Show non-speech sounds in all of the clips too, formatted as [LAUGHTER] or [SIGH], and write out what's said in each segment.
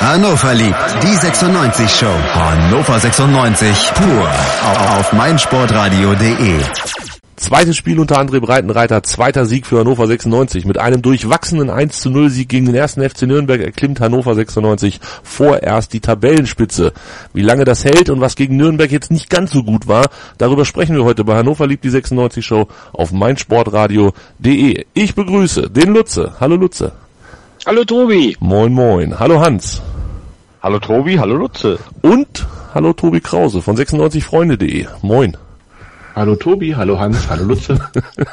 Hannover liebt die 96 Show. Hannover 96 pur auf meinsportradio.de. Zweites Spiel unter André Breitenreiter, zweiter Sieg für Hannover 96. Mit einem durchwachsenen 1 zu 0 Sieg gegen den ersten FC Nürnberg erklimmt Hannover 96 vorerst die Tabellenspitze. Wie lange das hält und was gegen Nürnberg jetzt nicht ganz so gut war, darüber sprechen wir heute bei Hannover liebt die 96 Show auf meinsportradio.de. Ich begrüße den Lutze. Hallo Lutze. Hallo Tobi. Moin moin. Hallo Hans. Hallo Tobi, hallo Lutze. Und hallo Tobi Krause von 96freunde.de. Moin. Hallo Tobi, hallo Hans, hallo Lutze.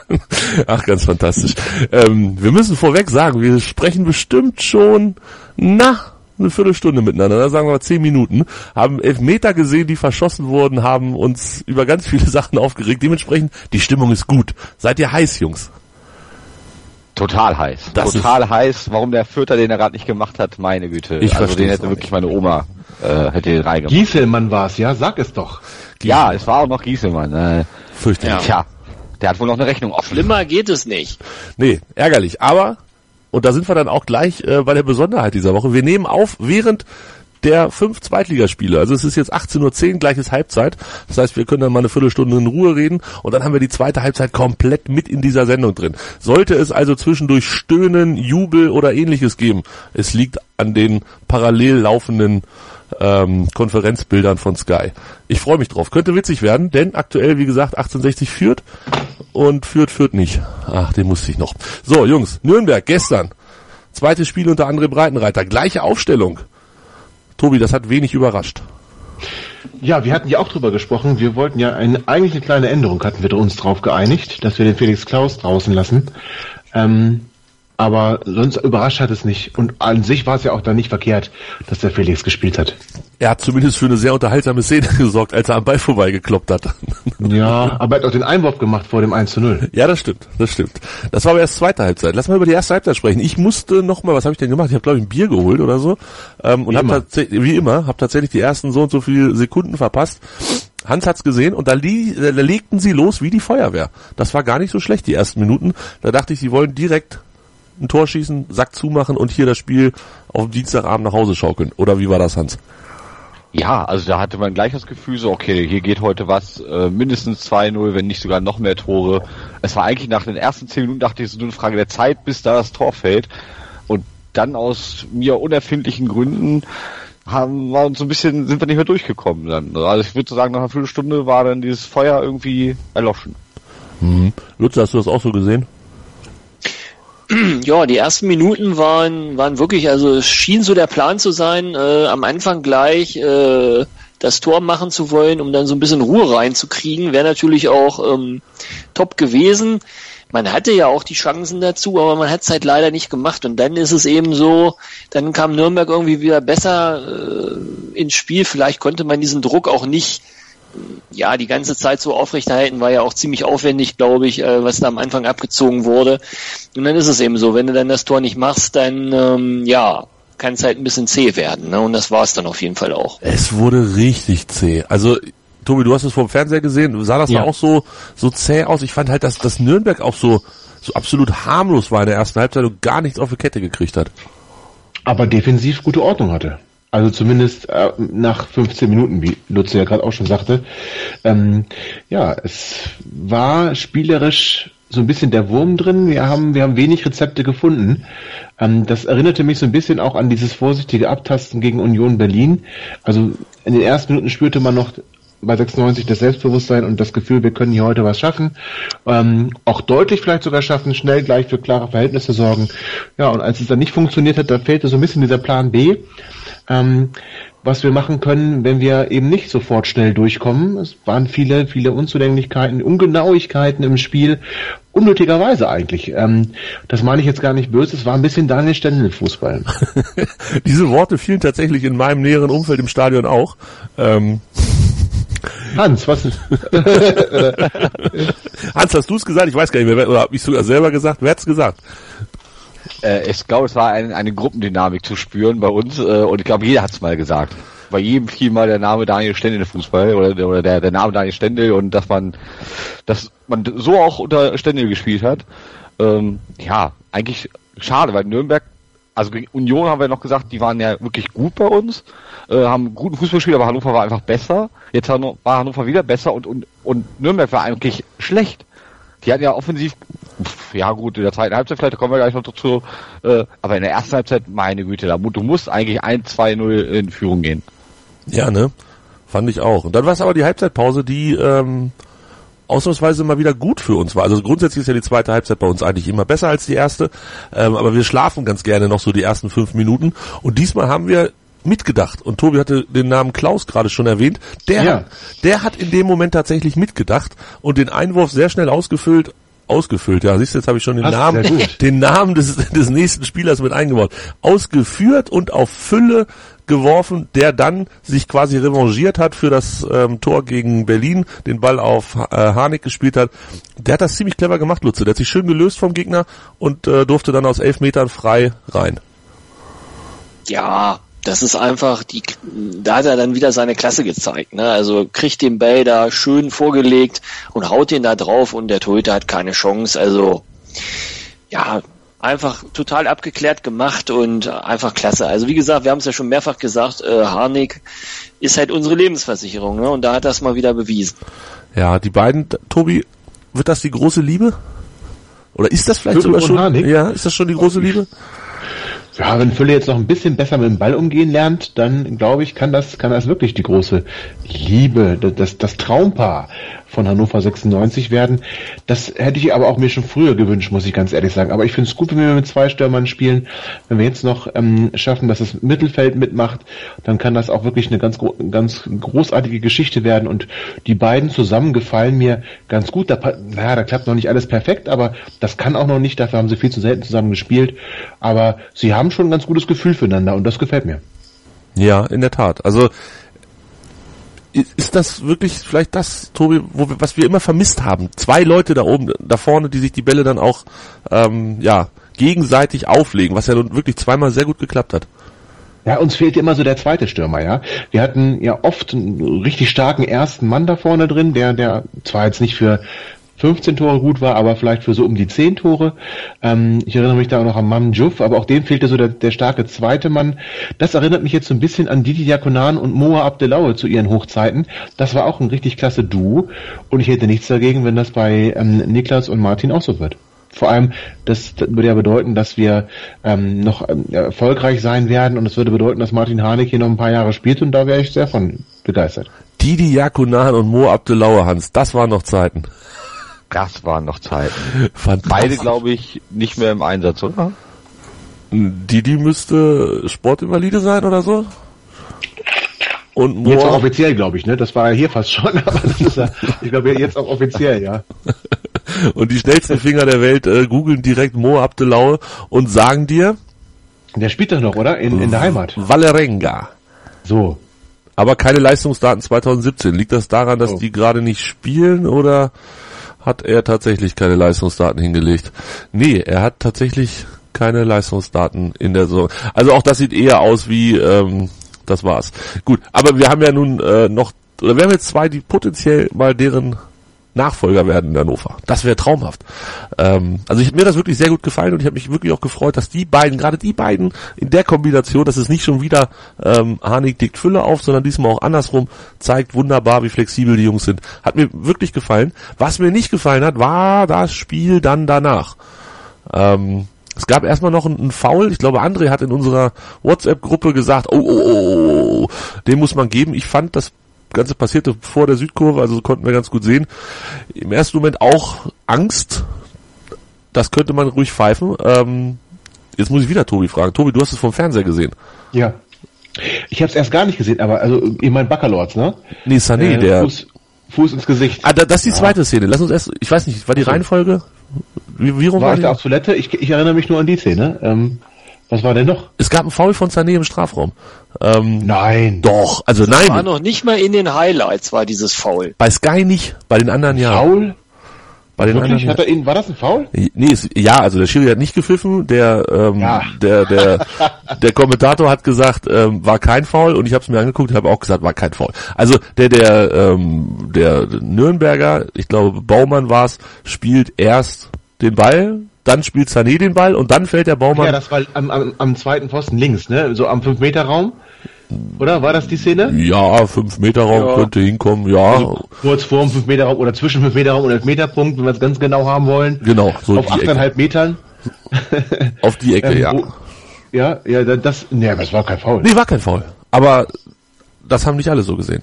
[LAUGHS] Ach, ganz fantastisch. Ähm, wir müssen vorweg sagen, wir sprechen bestimmt schon, na, eine Viertelstunde miteinander, sagen wir mal zehn Minuten, haben Elfmeter gesehen, die verschossen wurden, haben uns über ganz viele [LAUGHS] Sachen aufgeregt. Dementsprechend, die Stimmung ist gut. Seid ihr heiß, Jungs? Total heiß. Das Total heiß. Warum der Vierter den er gerade nicht gemacht hat, meine Güte. Ich also den hätte wirklich meine Oma äh, hätte den reingemacht. Gieselmann war's, ja? Sag es doch. Ja, es war auch noch Gieselmann. Äh, Fürchterlich. Tja, der hat wohl noch eine Rechnung offen. Schlimmer geht es nicht. Nee, ärgerlich. Aber, und da sind wir dann auch gleich äh, bei der Besonderheit dieser Woche. Wir nehmen auf, während der fünf Zweitligaspiele. Also es ist jetzt 18.10 Uhr, gleiches Halbzeit. Das heißt, wir können dann mal eine Viertelstunde in Ruhe reden und dann haben wir die zweite Halbzeit komplett mit in dieser Sendung drin. Sollte es also zwischendurch Stöhnen, Jubel oder ähnliches geben, es liegt an den parallel laufenden ähm, Konferenzbildern von Sky. Ich freue mich drauf. Könnte witzig werden, denn aktuell, wie gesagt, 1860 führt und führt, führt nicht. Ach, den musste ich noch. So, Jungs, Nürnberg gestern. Zweites Spiel unter André Breitenreiter. Gleiche Aufstellung. Tobi, das hat wenig überrascht. Ja, wir hatten ja auch drüber gesprochen. Wir wollten ja eine, eigentlich eine kleine Änderung hatten wir uns drauf geeinigt, dass wir den Felix Klaus draußen lassen. Ähm, aber sonst überrascht hat es nicht. Und an sich war es ja auch dann nicht verkehrt, dass der Felix gespielt hat. Er hat zumindest für eine sehr unterhaltsame Szene [LAUGHS] gesorgt, als er am Ball vorbeigekloppt hat. [LAUGHS] Ja, aber er hat auch den Einwurf gemacht vor dem 1 zu 0. Ja, das stimmt, das stimmt. Das war aber erst zweite Halbzeit. Lass mal über die erste Halbzeit sprechen. Ich musste noch mal, was habe ich denn gemacht? Ich habe glaube ich ein Bier geholt oder so ähm, und habe tatsächlich, wie immer, habe tatsächlich die ersten so und so viele Sekunden verpasst. Hans hat's gesehen und da, li da legten sie los wie die Feuerwehr. Das war gar nicht so schlecht die ersten Minuten. Da dachte ich, sie wollen direkt ein Tor schießen, Sack zumachen und hier das Spiel auf dem Dienstagabend nach Hause schaukeln. Oder wie war das, Hans? Ja, also da hatte man gleich das Gefühl so, okay, hier geht heute was, äh, mindestens 2-0, wenn nicht sogar noch mehr Tore. Es war eigentlich nach den ersten 10 Minuten, dachte ich, es ist nur eine Frage der Zeit, bis da das Tor fällt. Und dann aus mir unerfindlichen Gründen haben wir uns so ein bisschen, sind wir nicht mehr durchgekommen dann. Also ich würde sagen, nach einer Viertelstunde war dann dieses Feuer irgendwie erloschen. Mhm. Lutz, hast du das auch so gesehen? [CLEARS THROAT] Ja, die ersten Minuten waren, waren wirklich, also es schien so der Plan zu sein, äh, am Anfang gleich äh, das Tor machen zu wollen, um dann so ein bisschen Ruhe reinzukriegen. Wäre natürlich auch ähm, top gewesen. Man hatte ja auch die Chancen dazu, aber man hat es halt leider nicht gemacht. Und dann ist es eben so, dann kam Nürnberg irgendwie wieder besser äh, ins Spiel. Vielleicht konnte man diesen Druck auch nicht ja, die ganze Zeit so aufrechterhalten, war ja auch ziemlich aufwendig, glaube ich, äh, was da am Anfang abgezogen wurde. Und dann ist es eben so, wenn du dann das Tor nicht machst, dann ähm, ja, kann es halt ein bisschen zäh werden. Ne? Und das war es dann auf jeden Fall auch. Es wurde richtig zäh. Also Tobi, du hast es vom Fernseher gesehen, sah das ja. da auch so so zäh aus? Ich fand halt, dass das Nürnberg auch so so absolut harmlos war in der ersten Halbzeit und gar nichts auf die Kette gekriegt hat. Aber defensiv gute Ordnung hatte. Also zumindest äh, nach 15 Minuten, wie Lutze ja gerade auch schon sagte. Ähm, ja, es war spielerisch so ein bisschen der Wurm drin. Wir haben, wir haben wenig Rezepte gefunden. Ähm, das erinnerte mich so ein bisschen auch an dieses vorsichtige Abtasten gegen Union Berlin. Also in den ersten Minuten spürte man noch bei 96 das Selbstbewusstsein und das Gefühl, wir können hier heute was schaffen. Ähm, auch deutlich vielleicht sogar schaffen, schnell gleich für klare Verhältnisse sorgen. Ja, und als es dann nicht funktioniert hat, da fehlte so ein bisschen dieser Plan B ähm, was wir machen können, wenn wir eben nicht sofort schnell durchkommen. Es waren viele, viele Unzulänglichkeiten, Ungenauigkeiten im Spiel, unnötigerweise eigentlich. Ähm, das meine ich jetzt gar nicht böse, es war ein bisschen Daniel Stendel Fußball. [LAUGHS] Diese Worte fielen tatsächlich in meinem näheren Umfeld im Stadion auch. Ähm Hans, was ist? [LAUGHS] Hans, hast du es gesagt? Ich weiß gar nicht mehr, oder habe ich sogar selber gesagt? Wer hat's gesagt? Äh, ich glaube, es war ein, eine Gruppendynamik zu spüren bei uns äh, und ich glaube, jeder hat es mal gesagt. Bei jedem fiel mal der Name Daniel Stendel im Fußball oder, oder der, der Name Daniel Stendel und dass man, dass man so auch unter Stendel gespielt hat. Ähm, ja, eigentlich schade, weil Nürnberg also gegen Union haben wir noch gesagt, die waren ja wirklich gut bei uns, äh, haben guten Fußball gespielt, aber Hannover war einfach besser. Jetzt war Hannover wieder besser und, und, und Nürnberg war eigentlich schlecht. Die hatten ja offensiv, pf, ja gut, in der zweiten Halbzeit, vielleicht kommen wir gleich noch dazu, äh, aber in der ersten Halbzeit, meine Güte, da, du musst eigentlich 1-2-0 in Führung gehen. Ja, ne? Fand ich auch. Und dann war es aber die Halbzeitpause, die ähm, ausnahmsweise mal wieder gut für uns war. Also grundsätzlich ist ja die zweite Halbzeit bei uns eigentlich immer besser als die erste, ähm, aber wir schlafen ganz gerne noch so die ersten fünf Minuten. Und diesmal haben wir mitgedacht. Und Tobi hatte den Namen Klaus gerade schon erwähnt. Der, Ja. hat, der hat in dem Moment tatsächlich mitgedacht und den Einwurf sehr schnell ausgefüllt. Ausgefüllt, ja, siehst du, jetzt habe ich schon den Passt, Namen, den Namen des, des nächsten Spielers mit eingebaut. Ausgeführt und auf Fülle geworfen, der dann sich quasi revanchiert hat für das ähm, Tor gegen Berlin, den Ball auf äh, Harnik gespielt hat. Der hat das ziemlich clever gemacht, Lutze. Der hat sich schön gelöst vom Gegner und äh, durfte dann aus elf Metern frei rein. Ja, das ist einfach die, da hat er dann wieder seine Klasse gezeigt. Ne? Also kriegt den Ball da schön vorgelegt und haut den da drauf und der Torhüter hat keine Chance. Also ja, einfach total abgeklärt gemacht und einfach klasse. Also wie gesagt, wir haben es ja schon mehrfach gesagt, äh, Harnik ist halt unsere Lebensversicherung ne? und da hat das mal wieder bewiesen. Ja, die beiden, Tobi, wird das die große Liebe? Oder ist das vielleicht Fülle sogar schon? Harnik? Ja, ist das schon die große Liebe? Ja, wenn Fülle jetzt noch ein bisschen besser mit dem Ball umgehen lernt, dann glaube ich, kann das, kann das wirklich die große Liebe, das, das Traumpaar von Hannover 96 werden. Das hätte ich aber auch mir schon früher gewünscht, muss ich ganz ehrlich sagen. Aber ich finde es gut, wenn wir mit zwei Stürmern spielen. Wenn wir jetzt noch ähm, schaffen, dass das Mittelfeld mitmacht, dann kann das auch wirklich eine ganz, ganz großartige Geschichte werden. Und die beiden zusammen gefallen mir ganz gut. Da, naja, da klappt noch nicht alles perfekt, aber das kann auch noch nicht. Dafür haben sie viel zu selten zusammen gespielt. Aber sie haben schon ein ganz gutes Gefühl füreinander und das gefällt mir. Ja, in der Tat. Also ist das wirklich vielleicht das, Tobi, wo wir, was wir immer vermisst haben? Zwei Leute da oben, da vorne, die sich die Bälle dann auch ähm, ja gegenseitig auflegen, was ja nun wirklich zweimal sehr gut geklappt hat. Ja, uns fehlt immer so der zweite Stürmer, ja. Wir hatten ja oft einen richtig starken ersten Mann da vorne drin, der, der zwar jetzt nicht für 15 Tore gut war, aber vielleicht für so um die 10 Tore. Ähm, ich erinnere mich da auch noch an Mam Juff, aber auch dem fehlte so der, der starke zweite Mann. Das erinnert mich jetzt so ein bisschen an Didi Diakonan und Moa Abdelaue zu ihren Hochzeiten. Das war auch ein richtig klasse Duo und ich hätte nichts dagegen, wenn das bei ähm, Niklas und Martin auch so wird. Vor allem, das würde ja bedeuten, dass wir ähm, noch ähm, erfolgreich sein werden und es würde bedeuten, dass Martin Harnik hier noch ein paar Jahre spielt und da wäre ich sehr von begeistert. Didi Jakunan und Mo Abdelaue Hans, das waren noch Zeiten. Das waren noch Zeiten. Beide, glaube ich, nicht mehr im Einsatz, oder? Didi müsste Sportinvalide sein oder so. Und Jetzt auch offiziell, glaube ich, ne? Das war ja hier fast schon, [LAUGHS] aber das ist ja, ich glaube jetzt auch offiziell, ja. [LAUGHS] und die schnellsten Finger der Welt äh, googeln direkt Mo Abdelaue und sagen dir Der spielt doch noch, oder? In, in der Heimat. Valerenga. So. Aber keine Leistungsdaten 2017. Liegt das daran, dass Oh. die gerade nicht spielen oder hat er tatsächlich keine Leistungsdaten hingelegt? Nee, er hat tatsächlich keine Leistungsdaten in der Saison. Also auch das sieht eher aus wie, ähm, das war's. Gut, aber wir haben ja nun äh, noch, oder wir haben jetzt zwei, die potenziell mal deren Nachfolger werden in Hannover. Das wäre traumhaft. Ähm, also ich, mir das wirklich sehr gut gefallen und ich habe mich wirklich auch gefreut, dass die beiden, gerade die beiden in der Kombination, dass es nicht schon wieder ähm, Harnik deckt Fülle auf, sondern diesmal auch andersrum, zeigt wunderbar, wie flexibel die Jungs sind. Hat mir wirklich gefallen. Was mir nicht gefallen hat, war das Spiel dann danach. Ähm, es gab erstmal noch einen, einen Foul. Ich glaube, André hat in unserer WhatsApp-Gruppe gesagt, oh, oh, oh, oh, oh, den muss man geben. Ich fand, das Ganze passierte vor der Südkurve, also konnten wir ganz gut sehen. Im ersten Moment auch Angst. Das könnte man ruhig pfeifen. Ähm, jetzt muss ich wieder Tobi fragen. Tobi, du hast es vom Fernseher gesehen. Ja. Ich habe es erst gar nicht gesehen, aber also ich mein Baccalords, ne? Nee, Sané, Äh, der... Fuß, Fuß ins Gesicht. Ah, da, das ist die zweite Szene. Lass uns erst... Ich weiß nicht, war die. Reihenfolge? Wie, wie rum War war ich die? da auf Toilette? Ich, ich erinnere mich nur an die Szene. Ähm, was war denn noch? Es gab einen Foul von Sané im Strafraum. Ähm, Nein. Doch, also War nein, noch nicht mal in den Highlights war dieses Foul. bei Sky nicht, bei den anderen ja. Foul? Bei den Wirklich? anderen Hat er ihn, war das ein Foul? Nee, es, ja, also der Schiri hat nicht gepfiffen, der ähm, Ja. der der der Kommentator hat gesagt, ähm, war kein Foul und ich habe es mir angeguckt, habe auch gesagt, war kein Foul. Also der der ähm, der Nürnberger, ich glaube Baumann war es, spielt erst den Ball, dann spielt Sané den Ball und dann fällt der Baumann. Ja, das war am, am, am zweiten Pfosten links, ne? So am 5-Meter-Raum. Oder war das die Szene? Ja, 5 Meter Raum Ja. könnte hinkommen, ja. Also kurz vor dem 5-Meter-Raum oder zwischen 5-Meter-Raum und 11-Meter-Punkt, wenn wir es ganz genau haben wollen. genau, so Auf die Ecke. 8,5 Metern. Auf die Ecke, Ähm, ja. wo- Ja, ja, da- das, ne, das war kein Foul. Nee, war kein Foul. Aber das haben nicht alle so gesehen.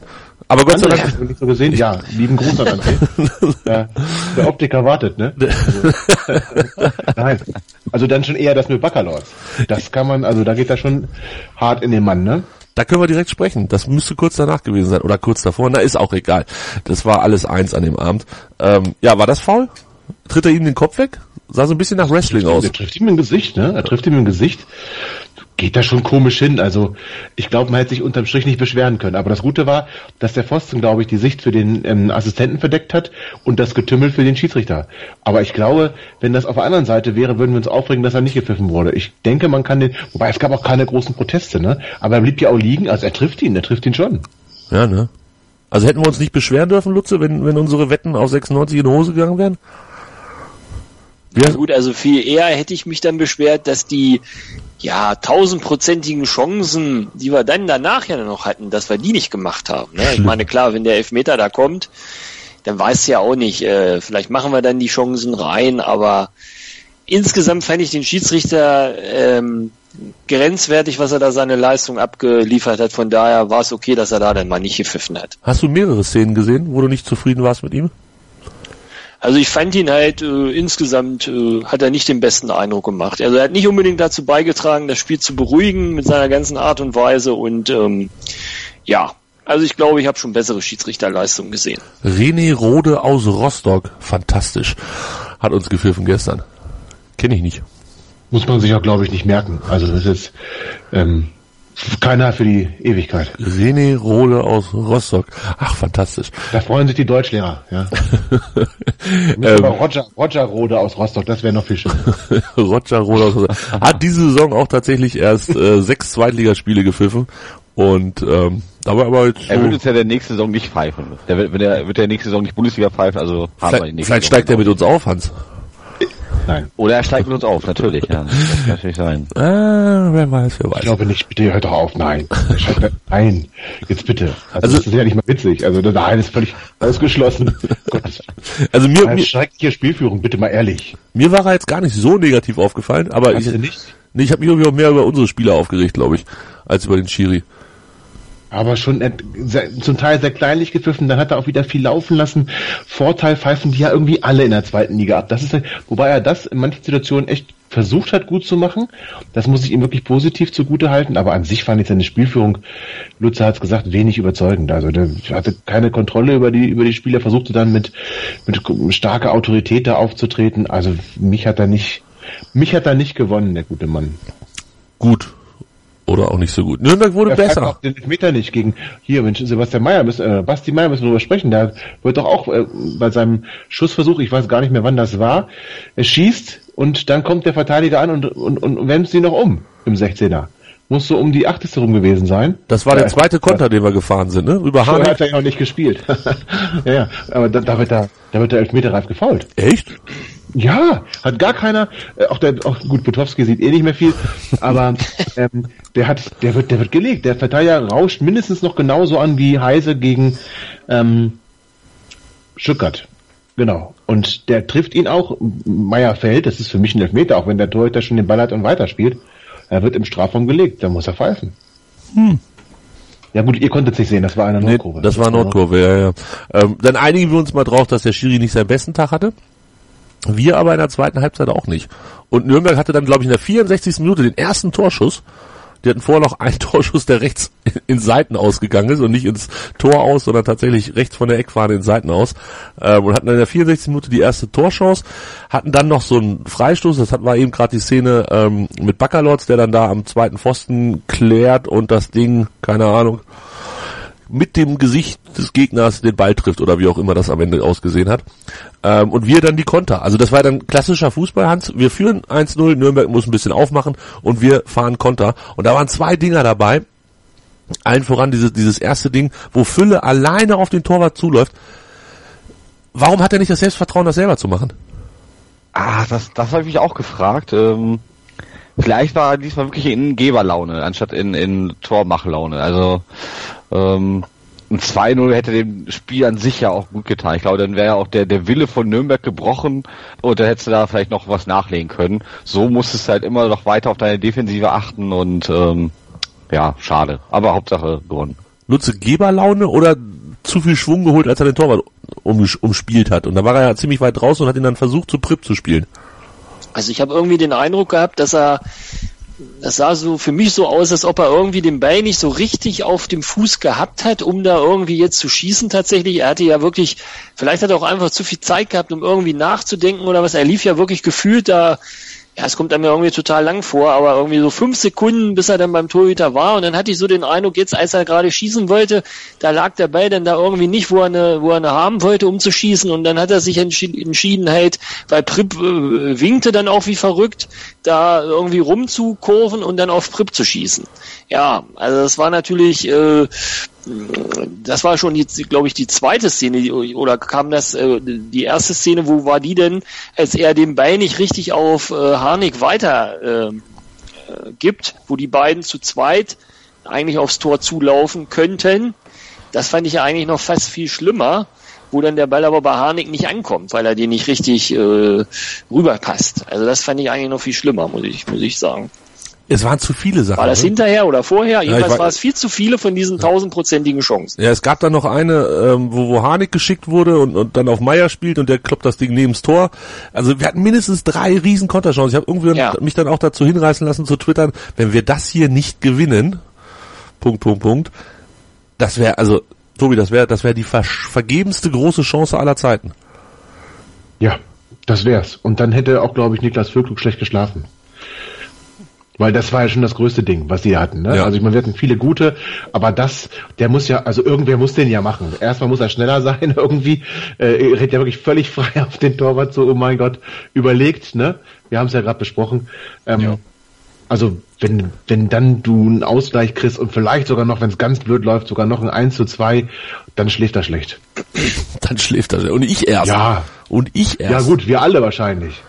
Aber Gott sei Dank, hast du nicht so gesehen? Ja, lieben Gruß an André. [LAUGHS] ja, der Optiker wartet, ne? Also, [LAUGHS] nein. Also dann schon eher das mit Baccalords. Das kann man, also da geht er schon hart in den Mann, ne? da können wir direkt sprechen. Das müsste kurz danach gewesen sein oder kurz davor. Na, ist auch egal. Das war alles eins an dem Abend. Ähm, ja, war das faul? Tritt er ihm den Kopf weg? Sah so ein bisschen nach Wrestling aus. Er trifft ihm im Gesicht, ne? Er trifft ihm im Gesicht. Geht da schon komisch hin. Also ich glaube, man hätte sich unterm Strich nicht beschweren können. Aber das Gute war, dass der Pfosten, glaube ich, die Sicht für den ähm, Assistenten verdeckt hat und das Getümmel für den Schiedsrichter. Aber ich glaube, wenn das auf der anderen Seite wäre, würden wir uns aufregen, dass er nicht gepfiffen wurde. Ich denke, man kann den, wobei es gab auch keine großen Proteste, ne? Aber er blieb ja auch liegen. Also er trifft ihn, er trifft ihn schon. Ja, ne? Also hätten wir uns nicht beschweren dürfen, Lutze, wenn, wenn unsere Wetten auf 96 in die Hose gegangen wären? Ja. Gut, also viel eher hätte ich mich dann beschwert, dass die ja tausendprozentigen Chancen, die wir dann danach ja noch hatten, dass wir die nicht gemacht haben. Ne? Ich [LAUGHS] meine, klar, wenn der Elfmeter da kommt, dann weiß ja auch nicht, äh, vielleicht machen wir dann die Chancen rein, aber insgesamt fand ich den Schiedsrichter ähm, grenzwertig, was er da seine Leistung abgeliefert hat. Von daher war es okay, dass er da dann mal nicht gepfiffen hat. Hast du mehrere Szenen gesehen, wo du nicht zufrieden warst mit ihm? Also ich fand ihn halt äh, insgesamt äh, hat er nicht den besten Eindruck gemacht. Also er hat nicht unbedingt dazu beigetragen, das Spiel zu beruhigen mit seiner ganzen Art und Weise und ähm, ja, also ich glaube, ich habe schon bessere Schiedsrichterleistungen gesehen. René Rode aus Rostock, fantastisch, hat uns gepfiffen gestern. Kenne ich nicht. Muss man sich auch, glaube ich, nicht merken. Also das ist jetzt ähm, keiner für die Ewigkeit. René Rode aus Rostock. Ach, fantastisch. Da freuen sich die Deutschlehrer, ja. [LAUGHS] Ähm. Aber Roger, Roger Rode aus Rostock, das wäre noch viel schöner. [LAUGHS] Roger Rode aus Rostock. Hat diese Saison auch tatsächlich erst äh, [LAUGHS] sechs Zweitligaspiele gepfiffen. Und ähm, da war aber jetzt Er wird so, uns ja der nächste Saison nicht pfeifen. Der wird, wenn er, wird der nächste Saison nicht Bundesliga pfeifen, also haben wir die vielleicht, nächste vielleicht Saison steigt er mit uns auf, Hans. Nein, Oder er steigt mit uns auf, natürlich, ja. Das kann natürlich sein. [LAUGHS] Ah, wer weiß, wer ich weiß. glaube nicht. Bitte hört doch auf. Nein, Nein, jetzt bitte. Also, Also- das ist ja nicht mal witzig. Also nein, das ist völlig ausgeschlossen. [LAUGHS] Gottes Also mir, mir, Schreckliche Spielführung, bitte mal ehrlich. mir war er jetzt gar nicht so negativ aufgefallen, aber ich, Hast du nicht? nee, ich habe mich irgendwie auch mehr über unsere Spieler aufgeregt, glaube ich, als über den Schiri. Aber schon sehr, zum Teil sehr kleinlich gepfiffen, dann hat er auch wieder viel laufen lassen. Vorteil pfeifen die ja irgendwie alle in der zweiten Liga ab. Das ist, wobei er das in manchen Situationen echt versucht hat, gut zu machen. Das muss ich ihm wirklich positiv zugute halten. Aber an sich fand ich seine Spielführung, Lutzer hat es gesagt, wenig überzeugend. Also der hatte keine Kontrolle über die, über die Spieler, versuchte dann mit, mit starker Autorität da aufzutreten. Also mich hat er nicht, mich hat er nicht gewonnen, der gute Mann. Gut. Oder auch nicht so gut. Nürnberg wurde pfeift besser. auch den Meter nicht gegen hier Mensch, Sebastian Meyer müssen äh, Basti Meyer müssen wir drüber sprechen. Der wird doch auch äh, bei seinem Schussversuch, ich weiß gar nicht mehr wann das war, er schießt und dann kommt der Verteidiger an und und, und wendet sie noch um im 16er. Muss so um die achteste rum gewesen sein. Das war der Ja, zweite Konter, den wir gefahren sind, ne? Über Hahn. hat er ja noch nicht gespielt. [LAUGHS] ja, ja, aber da, da wird er, da wird der Elfmeterreif gefault. Echt? Ja, hat gar keiner, äh, auch der, auch gut, Butowski sieht eh nicht mehr viel, aber [LAUGHS] ähm, der hat, der wird, der wird gelegt. Der Verteidiger rauscht mindestens noch genauso an wie Heise gegen ähm, Stuttgart. Genau. Und der trifft ihn auch. Meier fällt, das ist für mich ein Elfmeter, auch wenn der Torhüter schon den Ball hat und weiterspielt. Er wird im Strafraum gelegt, da muss er pfeifen. Ja gut, ihr konntet es nicht sehen, das war eine Nee, Nordkurve. das war Nordkurve, ja, ja. Ähm, dann einigen wir uns mal drauf, dass der Schiri nicht seinen besten Tag hatte. Wir aber in der zweiten Halbzeit auch nicht. Und Nürnberg hatte dann, glaube ich, in der 64. Minute den ersten Torschuss. Die hatten vorher noch einen [LAUGHS] Torschuss, der rechts in Seiten ausgegangen ist und nicht ins Tor aus, sondern tatsächlich rechts von der Eckfahne in Seiten aus. Ähm, und hatten dann in der 64. Minute die erste Torchance, hatten dann noch so einen Freistoß, das war eben gerade die Szene ähm, mit Baccalords, der dann da am zweiten Pfosten klärt und das Ding, keine Ahnung, mit dem Gesicht des Gegners den Ball trifft oder wie auch immer das am Ende ausgesehen hat. Ähm, und wir dann die Konter. Also das war dann klassischer Fußball, Hans. Wir führen 1-0, Nürnberg muss ein bisschen aufmachen und wir fahren Konter. Und da waren zwei Dinger dabei. Allen voran dieses, dieses erste Ding, wo Fülle alleine auf den Torwart zuläuft. Warum hat er nicht das Selbstvertrauen, das selber zu machen? Ah, das, das habe ich mich auch gefragt. Ähm, vielleicht war er diesmal wirklich in Geberlaune, anstatt in, in Tormachlaune. Also ähm, ein 2-0 hätte dem Spiel an sich ja auch gut getan. Ich glaube, dann wäre ja auch der, der Wille von Nürnberg gebrochen und dann hättest du da vielleicht noch was nachlegen können. So musstest du halt immer noch weiter auf deine Defensive achten und ähm, ja, schade. Aber Hauptsache gewonnen. Nutze Geberlaune oder zu viel Schwung geholt, als er den Torwart um, umspielt hat. Und da war er ja ziemlich weit draußen und hat ihn dann versucht, zu Prip zu spielen. Also ich habe irgendwie den Eindruck gehabt, dass er, das sah so für mich so aus, als ob er irgendwie den Ball nicht so richtig auf dem Fuß gehabt hat, um da irgendwie jetzt zu schießen tatsächlich. Er hatte ja wirklich, vielleicht hat er auch einfach zu viel Zeit gehabt, um irgendwie nachzudenken oder was. Er lief ja wirklich gefühlt da ja, es kommt einem irgendwie total lang vor, aber irgendwie so fünf Sekunden, bis er dann beim Torhüter war. Und dann hatte ich so den Eindruck, jetzt als er gerade schießen wollte, da lag der Ball dann da irgendwie nicht, wo er eine, wo er eine haben wollte, um zu schießen. Und dann hat er sich entschieden, halt, weil Prip äh, winkte dann auch wie verrückt, da irgendwie rumzukurven und dann auf Prip zu schießen. Ja, also das war natürlich äh, das war schon jetzt, glaube ich, die zweite Szene, oder kam das, äh, die erste Szene, wo war die denn, als er den Ball nicht richtig auf äh, Harnik weiter äh, gibt, wo die beiden zu zweit eigentlich aufs Tor zulaufen könnten. Das fand ich ja eigentlich noch fast viel schlimmer, wo dann der Ball aber bei Harnik nicht ankommt, weil er den nicht richtig äh, rüberpasst. Also das fand ich eigentlich noch viel schlimmer, muss ich, muss ich sagen. Es waren zu viele Sachen. War das ne? hinterher oder vorher? Jedenfalls war, war es viel zu viele von diesen tausendprozentigen Chancen. Ja, es gab dann noch eine, ähm, wo, wo Harnik geschickt wurde und, und dann auf Meier spielt und der kloppt das Ding neben's Tor. Also wir hatten mindestens drei riesen Konterchancen. Ich habe irgendwie Ja. mich dann auch dazu hinreißen lassen zu twittern, wenn wir das hier nicht gewinnen, Punkt, Punkt, Punkt, das wäre, also, Tobi, das wäre das wäre die ver vergebenste große Chance aller Zeiten. Ja, das wär's. Und dann hätte auch, glaube ich, Niklas Füllkrug schlecht geschlafen. Weil das war ja schon das größte Ding, was sie hatten. Ne? Ja. Also ich meine, wir hatten viele gute, aber das, der muss ja, also irgendwer muss den ja machen. Erstmal muss er schneller [LAUGHS] sein irgendwie. Äh, er redet ja wirklich völlig frei [LAUGHS] auf den Torwart, so, oh mein Gott, überlegt, ne? Wir haben es ja gerade besprochen. Ähm, Also wenn, wenn dann du einen Ausgleich kriegst und vielleicht sogar noch, wenn es ganz blöd läuft, sogar noch ein 1 zu 2, dann schläft er schlecht. Dann schläft er. Und ich erst. Ja. Und ich erst. Ja gut, wir alle wahrscheinlich.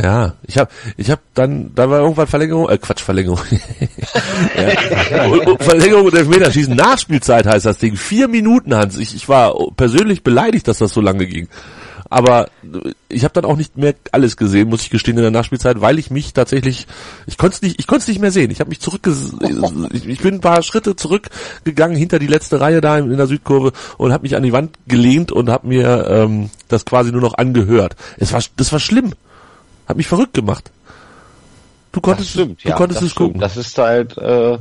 Ja, ich habe ich hab dann, da war irgendwann Verlängerung, äh Quatsch, Verlängerung. [LAUGHS] [LAUGHS] Verlängerung und Elfmeterschießen, Nachspielzeit heißt das Ding. Vier Minuten, Hans. Ich, ich war persönlich beleidigt, dass das so lange ging. Aber ich habe dann auch nicht mehr alles gesehen, muss ich gestehen, in der Nachspielzeit, weil ich mich tatsächlich, ich konnte es nicht, ich konnte es nicht mehr sehen. Ich habe mich zurück, [LAUGHS] ich, ich bin ein paar Schritte zurückgegangen hinter die letzte Reihe da in der Südkurve und habe mich an die Wand gelehnt und habe mir ähm, das quasi nur noch angehört. Es war, das war schlimm. Hat mich verrückt gemacht. Du konntest, du konntest das es stimmt. gucken. Das ist halt, äh,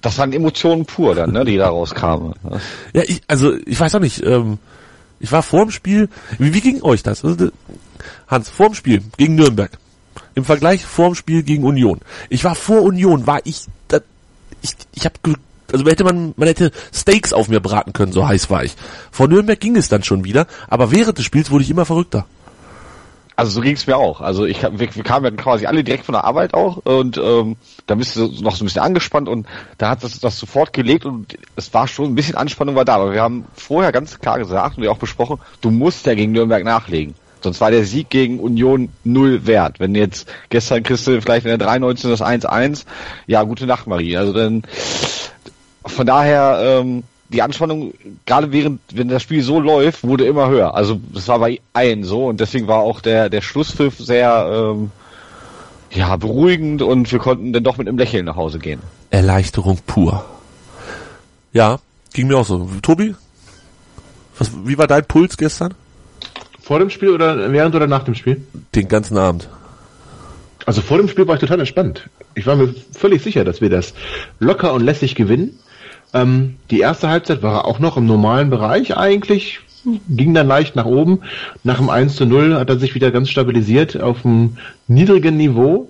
das waren Emotionen pur dann, ne, die da rauskamen. Ja, ich, also ich weiß auch nicht. Ähm, ich war vor dem Spiel. Wie, wie ging euch das? Also, Hans, vor dem Spiel gegen Nürnberg. Im Vergleich vor dem Spiel gegen Union. Ich war vor Union, war ich, da, ich, ich habe also hätte man, man hätte Steaks auf mir braten können, so heiß war ich. Vor Nürnberg ging es dann schon wieder, aber während des Spiels wurde ich immer verrückter. Also so ging es mir auch. Also ich wir, wir kamen ja quasi alle direkt von der Arbeit auch und ähm, da bist du noch so ein bisschen angespannt und da hat das, das sofort gelegt und es war schon ein bisschen Anspannung war da. Aber wir haben vorher ganz klar gesagt und wir auch besprochen, du musst ja gegen Nürnberg nachlegen. Sonst war der Sieg gegen Union null wert. Wenn jetzt gestern kriegst du vielleicht in der 93 das 1-1, ja, gute Nacht, Marie. Also dann von daher, ähm, die Anspannung, gerade während, wenn das Spiel so läuft, wurde immer höher. Also das war bei allen so und deswegen war auch der, der Schlusspfiff sehr ähm, ja, beruhigend und wir konnten dann doch mit einem Lächeln nach Hause gehen. Erleichterung pur. Ja, ging mir auch so. Tobi? Was, wie war dein Puls gestern? Vor dem Spiel oder während oder nach dem Spiel? Den ganzen Abend. Also vor dem Spiel war ich total entspannt. Ich war mir völlig sicher, dass wir das locker und lässig gewinnen. Ähm, die erste Halbzeit war auch noch im normalen Bereich eigentlich, ging dann leicht nach oben. Nach dem 1 zu 0 hat er sich wieder ganz stabilisiert auf einem niedrigen Niveau,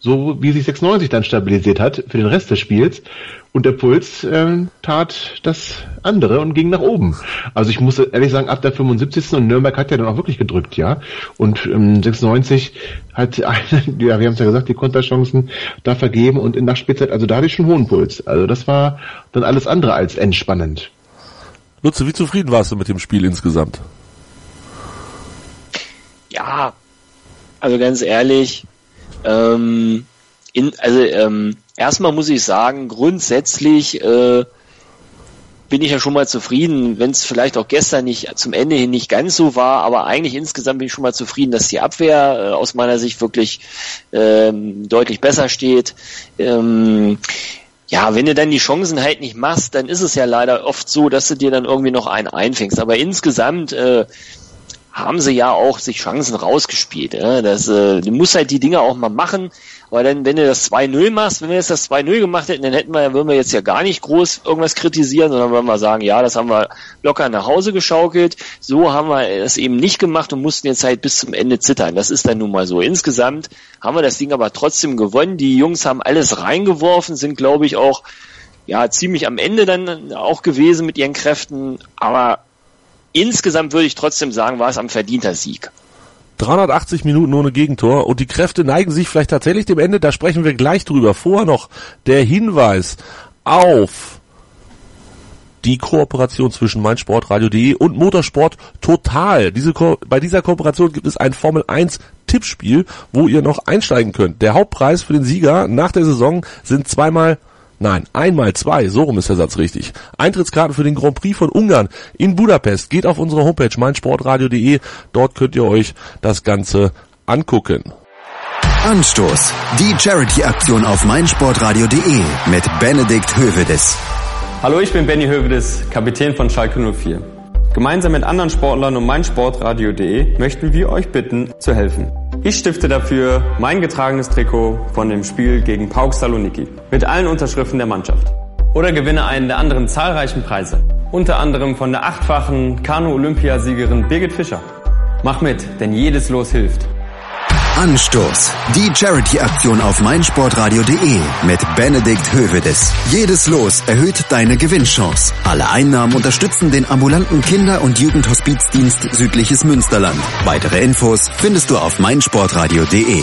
so wie sich 96 dann stabilisiert hat für den Rest des Spiels. Und der Puls ähm, tat das andere und ging nach oben. Also ich muss ehrlich sagen, ab der 75. und Nürnberg hat ja dann auch wirklich gedrückt, ja. Und ähm, 96 hat, eine, [LAUGHS] ja, wir haben es ja gesagt, die Konterchancen da vergeben und in Nachspielzeit, also da hatte ich schon hohen Puls. Also das war dann alles andere als entspannend. Lutze, wie zufrieden warst du mit dem Spiel insgesamt? Ja, Also ganz ehrlich, ähm, in, also ähm, erstmal muss ich sagen, grundsätzlich äh, bin ich ja schon mal zufrieden, wenn es vielleicht auch gestern nicht zum Ende hin nicht ganz so war, aber eigentlich insgesamt bin ich schon mal zufrieden, dass die Abwehr äh, aus meiner Sicht wirklich ähm, deutlich besser steht. Ähm, ja, wenn du dann die Chancen halt nicht machst, dann ist es ja leider oft so, dass du dir dann irgendwie noch einen einfängst. Aber insgesamt äh, haben sie ja auch sich Chancen rausgespielt. Ja? Das, äh, du musst halt die Dinge auch mal machen. Aber dann, wenn du das 2-0 machst, wenn wir jetzt das 2-0 gemacht hätten, dann hätten wir, würden wir jetzt ja gar nicht groß irgendwas kritisieren, sondern würden wir sagen, ja, das haben wir locker nach Hause geschaukelt. So haben wir es eben nicht gemacht und mussten jetzt halt bis zum Ende zittern. Das ist dann nun mal so. Insgesamt haben wir das Ding aber trotzdem gewonnen. Die Jungs haben alles reingeworfen, sind, glaube ich, auch ja ziemlich am Ende dann auch gewesen mit ihren Kräften. Aber insgesamt würde ich trotzdem sagen, war es am verdienter Sieg. 380 Minuten ohne Gegentor und die Kräfte neigen sich vielleicht tatsächlich dem Ende, da sprechen wir gleich drüber. Vorher noch der Hinweis auf die Kooperation zwischen meinsportradio.de und Motorsport Total. Diese Ko bei dieser Kooperation gibt es ein Formel 1 Tippspiel, wo ihr noch einsteigen könnt. Der Hauptpreis für den Sieger nach der Saison sind zweimal Nein, einmal zwei, so rum ist der Satz richtig. Eintrittskarten für den Grand Prix von Ungarn in Budapest. Geht auf unsere Homepage meinsportradio.de. Dort könnt ihr euch das Ganze angucken. Anstoß. Die Charity-Aktion auf meinsportradio.de mit Benedikt Hövedes. Hallo, ich bin Benny Hövedes, Kapitän von Schalke 04. Gemeinsam mit anderen Sportlern und meinsportradio.de möchten wir euch bitten, zu helfen. Ich stifte dafür mein getragenes Trikot von dem Spiel gegen Pauk Saloniki mit allen Unterschriften der Mannschaft. Oder gewinne einen der anderen zahlreichen Preise. Unter anderem von der achtfachen Kanu-Olympiasiegerin Birgit Fischer. Mach mit, denn jedes Los hilft. Anstoß. Die Charity-Aktion auf meinsportradio.de mit Benedikt Hövedes. Jedes Los erhöht deine Gewinnchance. Alle Einnahmen unterstützen den ambulanten Kinder- und Jugendhospizdienst Südliches Münsterland. Weitere Infos findest du auf meinsportradio.de.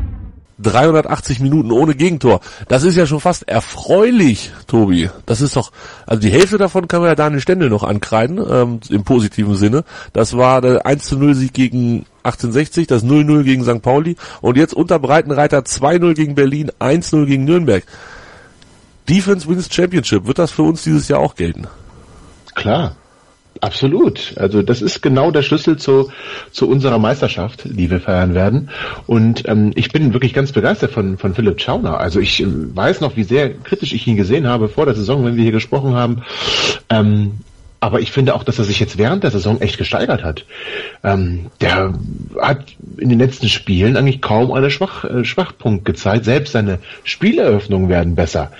380 Minuten ohne Gegentor. Das ist ja schon fast erfreulich, Tobi. Das ist doch, also die Hälfte davon kann man ja Daniel Stendel noch ankreiden, ähm, im positiven Sinne. Das war der 1 zu 0 Sieg gegen 1860, das 0-0 gegen St. Pauli und jetzt unter Breitenreiter 2-0 gegen Berlin, 1-0 gegen Nürnberg. Defense wins Championship. Wird das für uns dieses Jahr auch gelten? Klar. Absolut. Also das ist genau der Schlüssel zu, zu unserer Meisterschaft, die wir feiern werden. Und ähm, ich bin wirklich ganz begeistert von, von Philipp Schauner. Also ich äh, weiß noch, wie sehr kritisch ich ihn gesehen habe vor der Saison, wenn wir hier gesprochen haben. Ähm, aber ich finde auch, dass er sich jetzt während der Saison echt gesteigert hat. Ähm, der hat in den letzten Spielen eigentlich kaum einen Schwach, äh, Schwachpunkt gezeigt. Selbst seine Spieleröffnungen werden besser.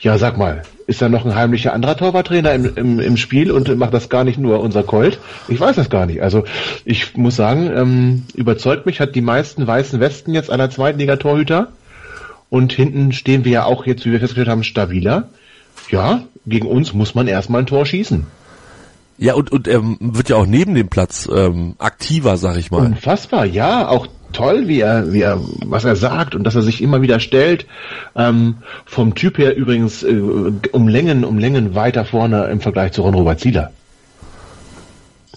Ja, sag mal, ist da noch ein heimlicher anderer Torwarttrainer im, im, im Spiel und macht das gar nicht nur unser Colt? Ich weiß das gar nicht. Also ich muss sagen, ähm, überzeugt mich, hat die meisten weißen Westen jetzt aller Zweitliga-Torhüter. Und hinten stehen wir ja auch jetzt, wie wir festgestellt haben, stabiler. Ja, gegen uns muss man erstmal ein Tor schießen. Ja, und, und er wird ja auch neben dem Platz ähm, aktiver, sag ich mal. Unfassbar, ja, auch toll, wie er, wie er, was er sagt und dass er sich immer wieder stellt. Ähm, vom Typ her übrigens äh, um Längen, um Längen weiter vorne im Vergleich zu Ron Robert Zieler.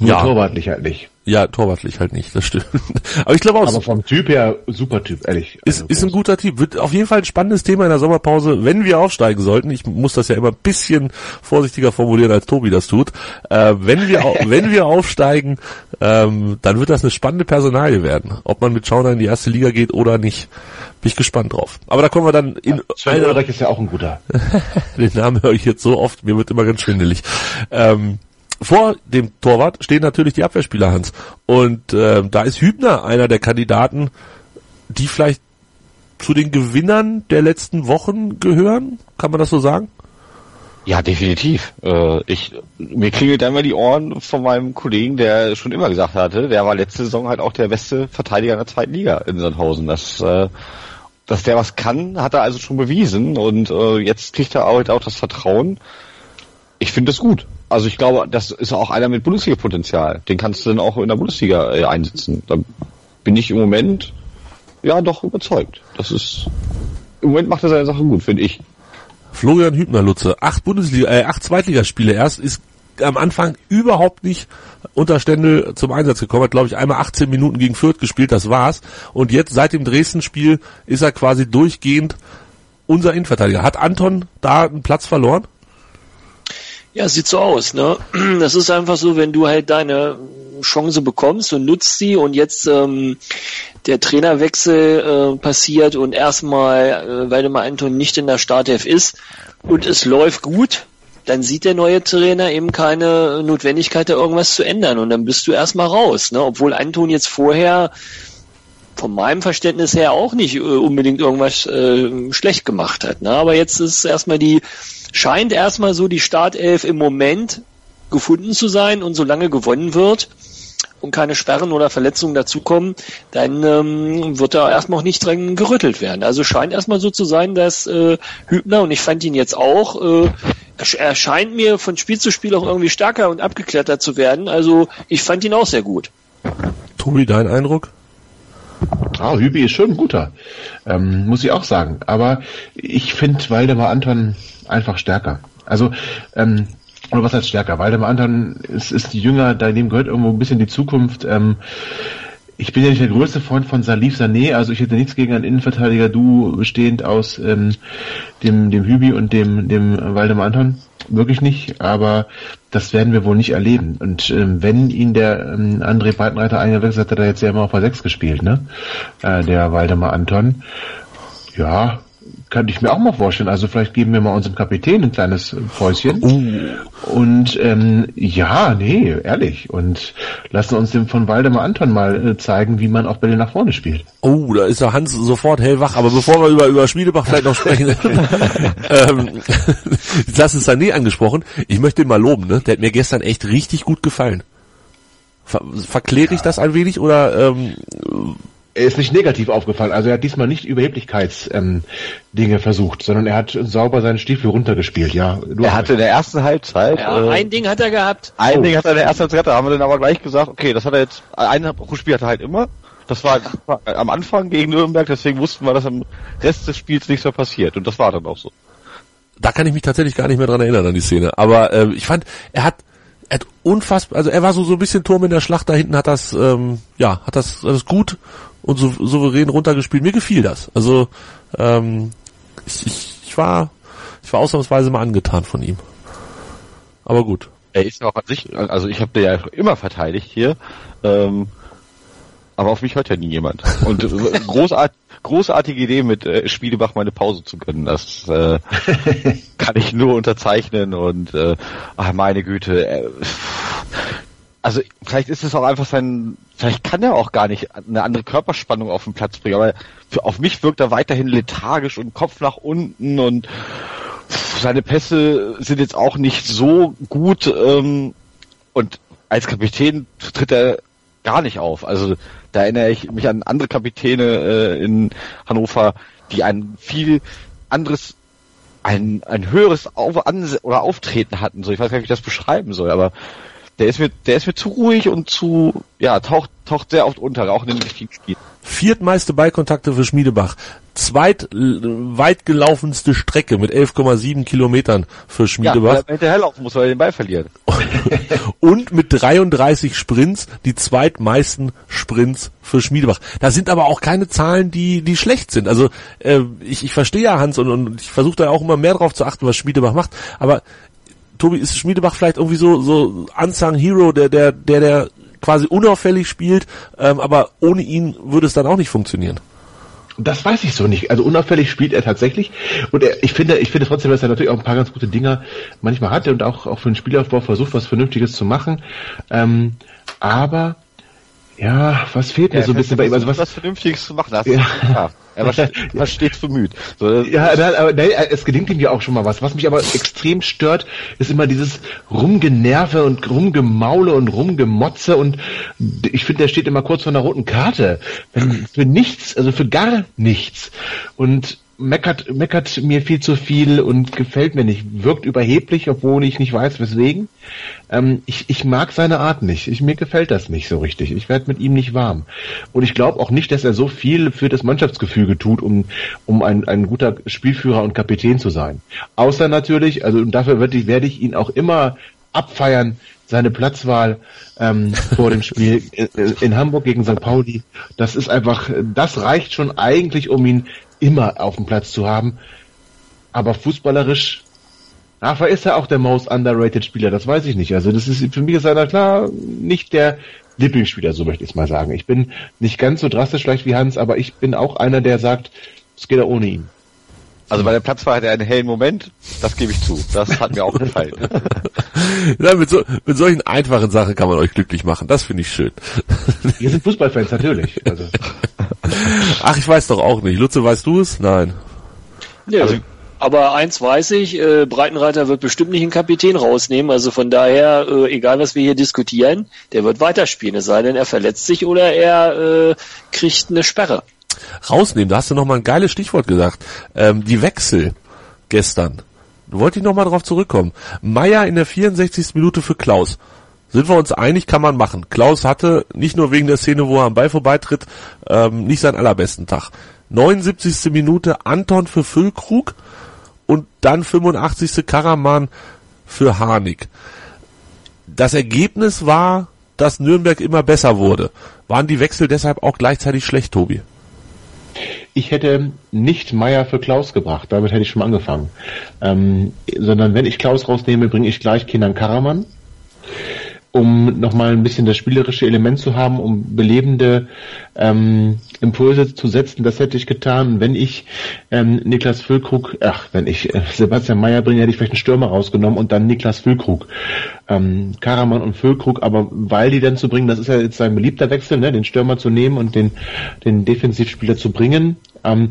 Nur Ja. torwartlich halt nicht. Ja, torwartlich halt nicht, das stimmt. [LAUGHS] Aber ich glaube auch, Aber vom Typ her super Typ, ehrlich. ist, Also, ist ein guter Typ. Wird auf jeden Fall ein spannendes Thema in der Sommerpause, wenn wir aufsteigen sollten. Ich muss das ja immer ein bisschen vorsichtiger formulieren, als Tobi das tut. Äh, wenn wir [LAUGHS] wenn wir aufsteigen, ähm, dann wird das eine spannende Personalie werden. Ob man mit Schauner in die erste Liga geht oder nicht. Bin ich gespannt drauf. Aber da kommen wir dann in Sven einer, ist ja auch ein guter. [LAUGHS] den Namen höre ich jetzt so oft, mir wird immer ganz schwindelig. Ähm, vor dem Torwart stehen natürlich die Abwehrspieler, Hans. Und ähm, da ist Hübner einer der Kandidaten, die vielleicht zu den Gewinnern der letzten Wochen gehören. Kann man das so sagen? Ja, definitiv. Äh, ich, mir klingelt einmal die Ohren von meinem Kollegen, der schon immer gesagt hatte, der war letzte Saison halt auch der beste Verteidiger in der zweiten Liga in Sandhausen. Das, äh, dass der was kann, hat er also schon bewiesen und äh, jetzt kriegt er auch, auch das Vertrauen. Ich finde das gut. Also ich glaube, das ist auch einer mit Bundesliga-Potenzial. Den kannst du dann auch in der Bundesliga äh, einsetzen. Da bin ich im Moment ja doch überzeugt. Das ist im Moment macht er seine Sache gut, finde ich. Florian Hübner, Lutze, acht Bundesliga, äh, acht Zweitligaspiele erst, ist am Anfang überhaupt nicht unter Stendel zum Einsatz gekommen, hat glaube ich einmal 18 Minuten gegen Fürth gespielt, das war's. Und jetzt seit dem Dresden-Spiel ist er quasi durchgehend unser Innenverteidiger. Hat Anton da einen Platz verloren? Ja, sieht so aus, ne? [CLEARS THROAT] Das ist einfach so, wenn du halt deine Chance bekommst und nutzt sie und jetzt ähm, der Trainerwechsel äh, passiert und erstmal äh, Waldemar Anton nicht in der Startelf ist und es läuft gut, dann sieht der neue Trainer eben keine Notwendigkeit, da irgendwas zu ändern und dann bist du erstmal raus, ne? Obwohl Anton jetzt vorher von meinem Verständnis her auch nicht äh, unbedingt irgendwas äh, schlecht gemacht hat. Ne? Aber jetzt ist erstmal die, scheint erstmal so die Startelf im Moment gefunden zu sein und solange gewonnen wird und keine Sperren oder Verletzungen dazukommen, dann ähm, wird da erstmal auch nicht dran gerüttelt werden. Also scheint erstmal so zu sein, dass äh, Hübner, und ich fand ihn jetzt auch, äh, er scheint mir von Spiel zu Spiel auch irgendwie stärker und abgeklärter zu werden. Also ich fand ihn auch sehr gut. Tobi, dein Eindruck? Ah, Hübi ist schon ein guter, ähm, muss ich auch sagen. Aber ich finde Waldemar Anton einfach stärker. Also, ähm, oder was heißt stärker? Waldemar Anton ist, ist jünger, daneben gehört irgendwo ein bisschen die Zukunft. Ähm, ich bin ja nicht der größte Freund von Salif Sané, also ich hätte nichts gegen einen Innenverteidiger-Duo bestehend aus ähm, dem, dem Hübi und dem, dem Waldemar Anton. Wirklich nicht, aber das werden wir wohl nicht erleben. Und ähm, wenn ihn der ähm, André Breitenreiter eingewechselt hat, hat er jetzt ja immer auf der 6 gespielt, ne? Äh, der Waldemar Anton. Ja, könnte ich mir auch mal vorstellen. Also vielleicht geben wir mal unserem Kapitän ein kleines Päuschen. Uh. Und ähm, ja, nee, ehrlich. Und lassen uns dem von Waldemar Anton mal äh, zeigen, wie man auch Bälle nach vorne spielt. Oh, da ist der Hans sofort hellwach. Aber bevor wir über, über Schmiedebach vielleicht noch sprechen, [LAUGHS] ähm, [LAUGHS] das ist Sané angesprochen. Ich möchte ihn mal loben, ne? Der hat mir gestern echt richtig gut gefallen. Ver verkläre ich das ein wenig oder ähm, er ist nicht negativ aufgefallen. Also er hat diesmal nicht Überheblichkeitsdinge ähm, versucht, sondern er hat sauber seinen Stiefel runtergespielt. Ja, er hatte in der ersten Halbzeit. Ja, äh, ein Ding hat er gehabt. Ein oh. Ding hat er in der ersten Halbzeit. Da haben wir dann aber gleich gesagt, okay, das hat er jetzt. Ein Spiel hat er halt immer. Das war am Anfang gegen Nürnberg, deswegen wussten wir, dass am Rest des Spiels nichts mehr passiert. Und das war dann auch so. Da kann ich mich tatsächlich gar nicht mehr dran erinnern an die Szene. Aber äh, ich fand, er hat er hat unfassbar, also er war so so ein bisschen Turm in der Schlacht da hinten, hat das ähm, ja hat das, das gut und so, souverän runtergespielt. Mir gefiel das. Also ähm, ich, ich, ich war ich war ausnahmsweise mal angetan von ihm. Aber gut. Er ist auch an sich, also ich habe den ja immer verteidigt hier, ähm, aber auf mich hört ja nie jemand. Und [LAUGHS] großart, großartige Idee mit äh, Spielebach meine Pause zu gönnen, das äh, [LAUGHS] kann ich nur unterzeichnen und äh, ach meine Güte, äh, also vielleicht ist es auch einfach sein, vielleicht kann er auch gar nicht eine andere Körperspannung auf den Platz bringen, aber für, auf mich wirkt er weiterhin lethargisch und Kopf nach unten und seine Pässe sind jetzt auch nicht so gut ähm, und als Kapitän tritt er gar nicht auf. Also da erinnere ich mich an andere Kapitäne äh, in Hannover, die ein viel anderes ein, ein höheres auf, oder Auftreten hatten. So, ich weiß gar nicht, wie ich das beschreiben soll, aber der ist mir, der ist mir zu ruhig und zu, ja, taucht, taucht sehr oft unter, auch in den wichtigen Spielen. Viertmeiste Ballkontakte für Schmiedebach. Zweit weit gelaufenste Strecke mit 11,7 Kilometern für Schmiedebach. Ja, weil er hinterher laufen muss, weil er den Ball verliert. [LAUGHS] Und mit 33 Sprints die zweitmeisten Sprints für Schmiedebach. Da sind aber auch keine Zahlen, die, die schlecht sind. Also äh, ich, ich verstehe ja Hans und, und ich versuche da auch immer mehr drauf zu achten, was Schmiedebach macht. Aber Tobi, ist Schmiedebach vielleicht irgendwie so, so Unsung Hero, der, der, der, der quasi unauffällig spielt, ähm, aber ohne ihn würde es dann auch nicht funktionieren. Das weiß ich so nicht. Also unauffällig spielt er tatsächlich. Und er, ich finde, ich finde trotzdem, dass er natürlich auch ein paar ganz gute Dinger manchmal hat und auch, auch für den Spielaufbau versucht, was Vernünftiges zu machen. Ähm, aber Ja, was fehlt mir Ja, so ein bisschen bei ihm? Also was, was Vernünftiges zu machen, hast Ja. geschafft. Er war, [LAUGHS] war stets bemüht. So, Ja, nein, aber nein, es gelingt ihm ja auch schon mal was. Was mich aber extrem stört, ist immer dieses Rumgenerve und Rumgemaule und Rumgemotze und ich finde, der steht immer kurz vor einer roten Karte. Für nichts, also für gar nichts. Und meckert, meckert mir viel zu viel und gefällt mir nicht. Wirkt überheblich, obwohl ich nicht weiß, weswegen. Ähm, ich, ich mag seine Art nicht. Ich, mir gefällt das nicht so richtig. Ich werde mit ihm nicht warm. Und ich glaube auch nicht, dass er so viel für das Mannschaftsgefüge tut, um, um ein, ein guter Spielführer und Kapitän zu sein. Außer natürlich, also und dafür werde ich, werde ich ihn auch immer abfeiern, seine Platzwahl ähm, vor dem Spiel in, in Hamburg gegen St. Pauli. Das ist einfach, das reicht schon eigentlich, um ihn immer auf dem Platz zu haben. Aber fußballerisch war ist er auch der most underrated Spieler? Das weiß ich nicht. Also das ist für mich ist er klar nicht der Lieblingsspieler, so möchte ich es mal sagen. Ich bin nicht ganz so drastisch vielleicht wie Hans, aber ich bin auch einer, der sagt, es geht auch ohne ihn. Also bei der Platzwahl hat er einen hellen Moment, das gebe ich zu. Das hat mir auch gefallen. [LAUGHS] Ja, mit, so, mit solchen einfachen Sachen kann man euch glücklich machen. Das finde ich schön. Wir sind Fußballfans natürlich. Also [LAUGHS] Ach, ich weiß doch auch nicht. Lutze, weißt du es? Nein. Nö. aber eins weiß ich, äh, Breitenreiter wird bestimmt nicht einen Kapitän rausnehmen. Also von daher, äh, egal was wir hier diskutieren, der wird weiterspielen. Es sei denn, er verletzt sich oder er äh, kriegt eine Sperre. Rausnehmen, da hast du nochmal ein geiles Stichwort gesagt. Ähm, die Wechsel gestern. Wollte ich nochmal drauf zurückkommen. Meier in der 64. Minute für Klaus. Sind wir uns einig, kann man machen. Klaus hatte nicht nur wegen der Szene, wo er am Ball vorbeitritt, ähm, nicht seinen allerbesten Tag. 79. Minute Anton für Füllkrug und dann 85. Karaman für Harnik. Das Ergebnis war, dass Nürnberg immer besser wurde. Waren die Wechsel deshalb auch gleichzeitig schlecht, Tobi? Ich hätte nicht Meier für Klaus gebracht, damit hätte ich schon mal angefangen. Ähm, sondern wenn ich Klaus rausnehme, bringe ich gleich Kinan Karaman, um nochmal ein bisschen das spielerische Element zu haben, um belebende ähm, Impulse zu setzen. Das hätte ich getan. Wenn ich ähm, Niklas Füllkrug, ach, wenn ich äh, Sebastian Meier bringe, hätte ich vielleicht einen Stürmer rausgenommen und dann Niklas Füllkrug. Ähm, Karaman und Füllkrug, aber weil die dann zu bringen, das ist ja jetzt sein beliebter Wechsel, ne, den Stürmer zu nehmen und den, den Defensivspieler zu bringen. Ähm,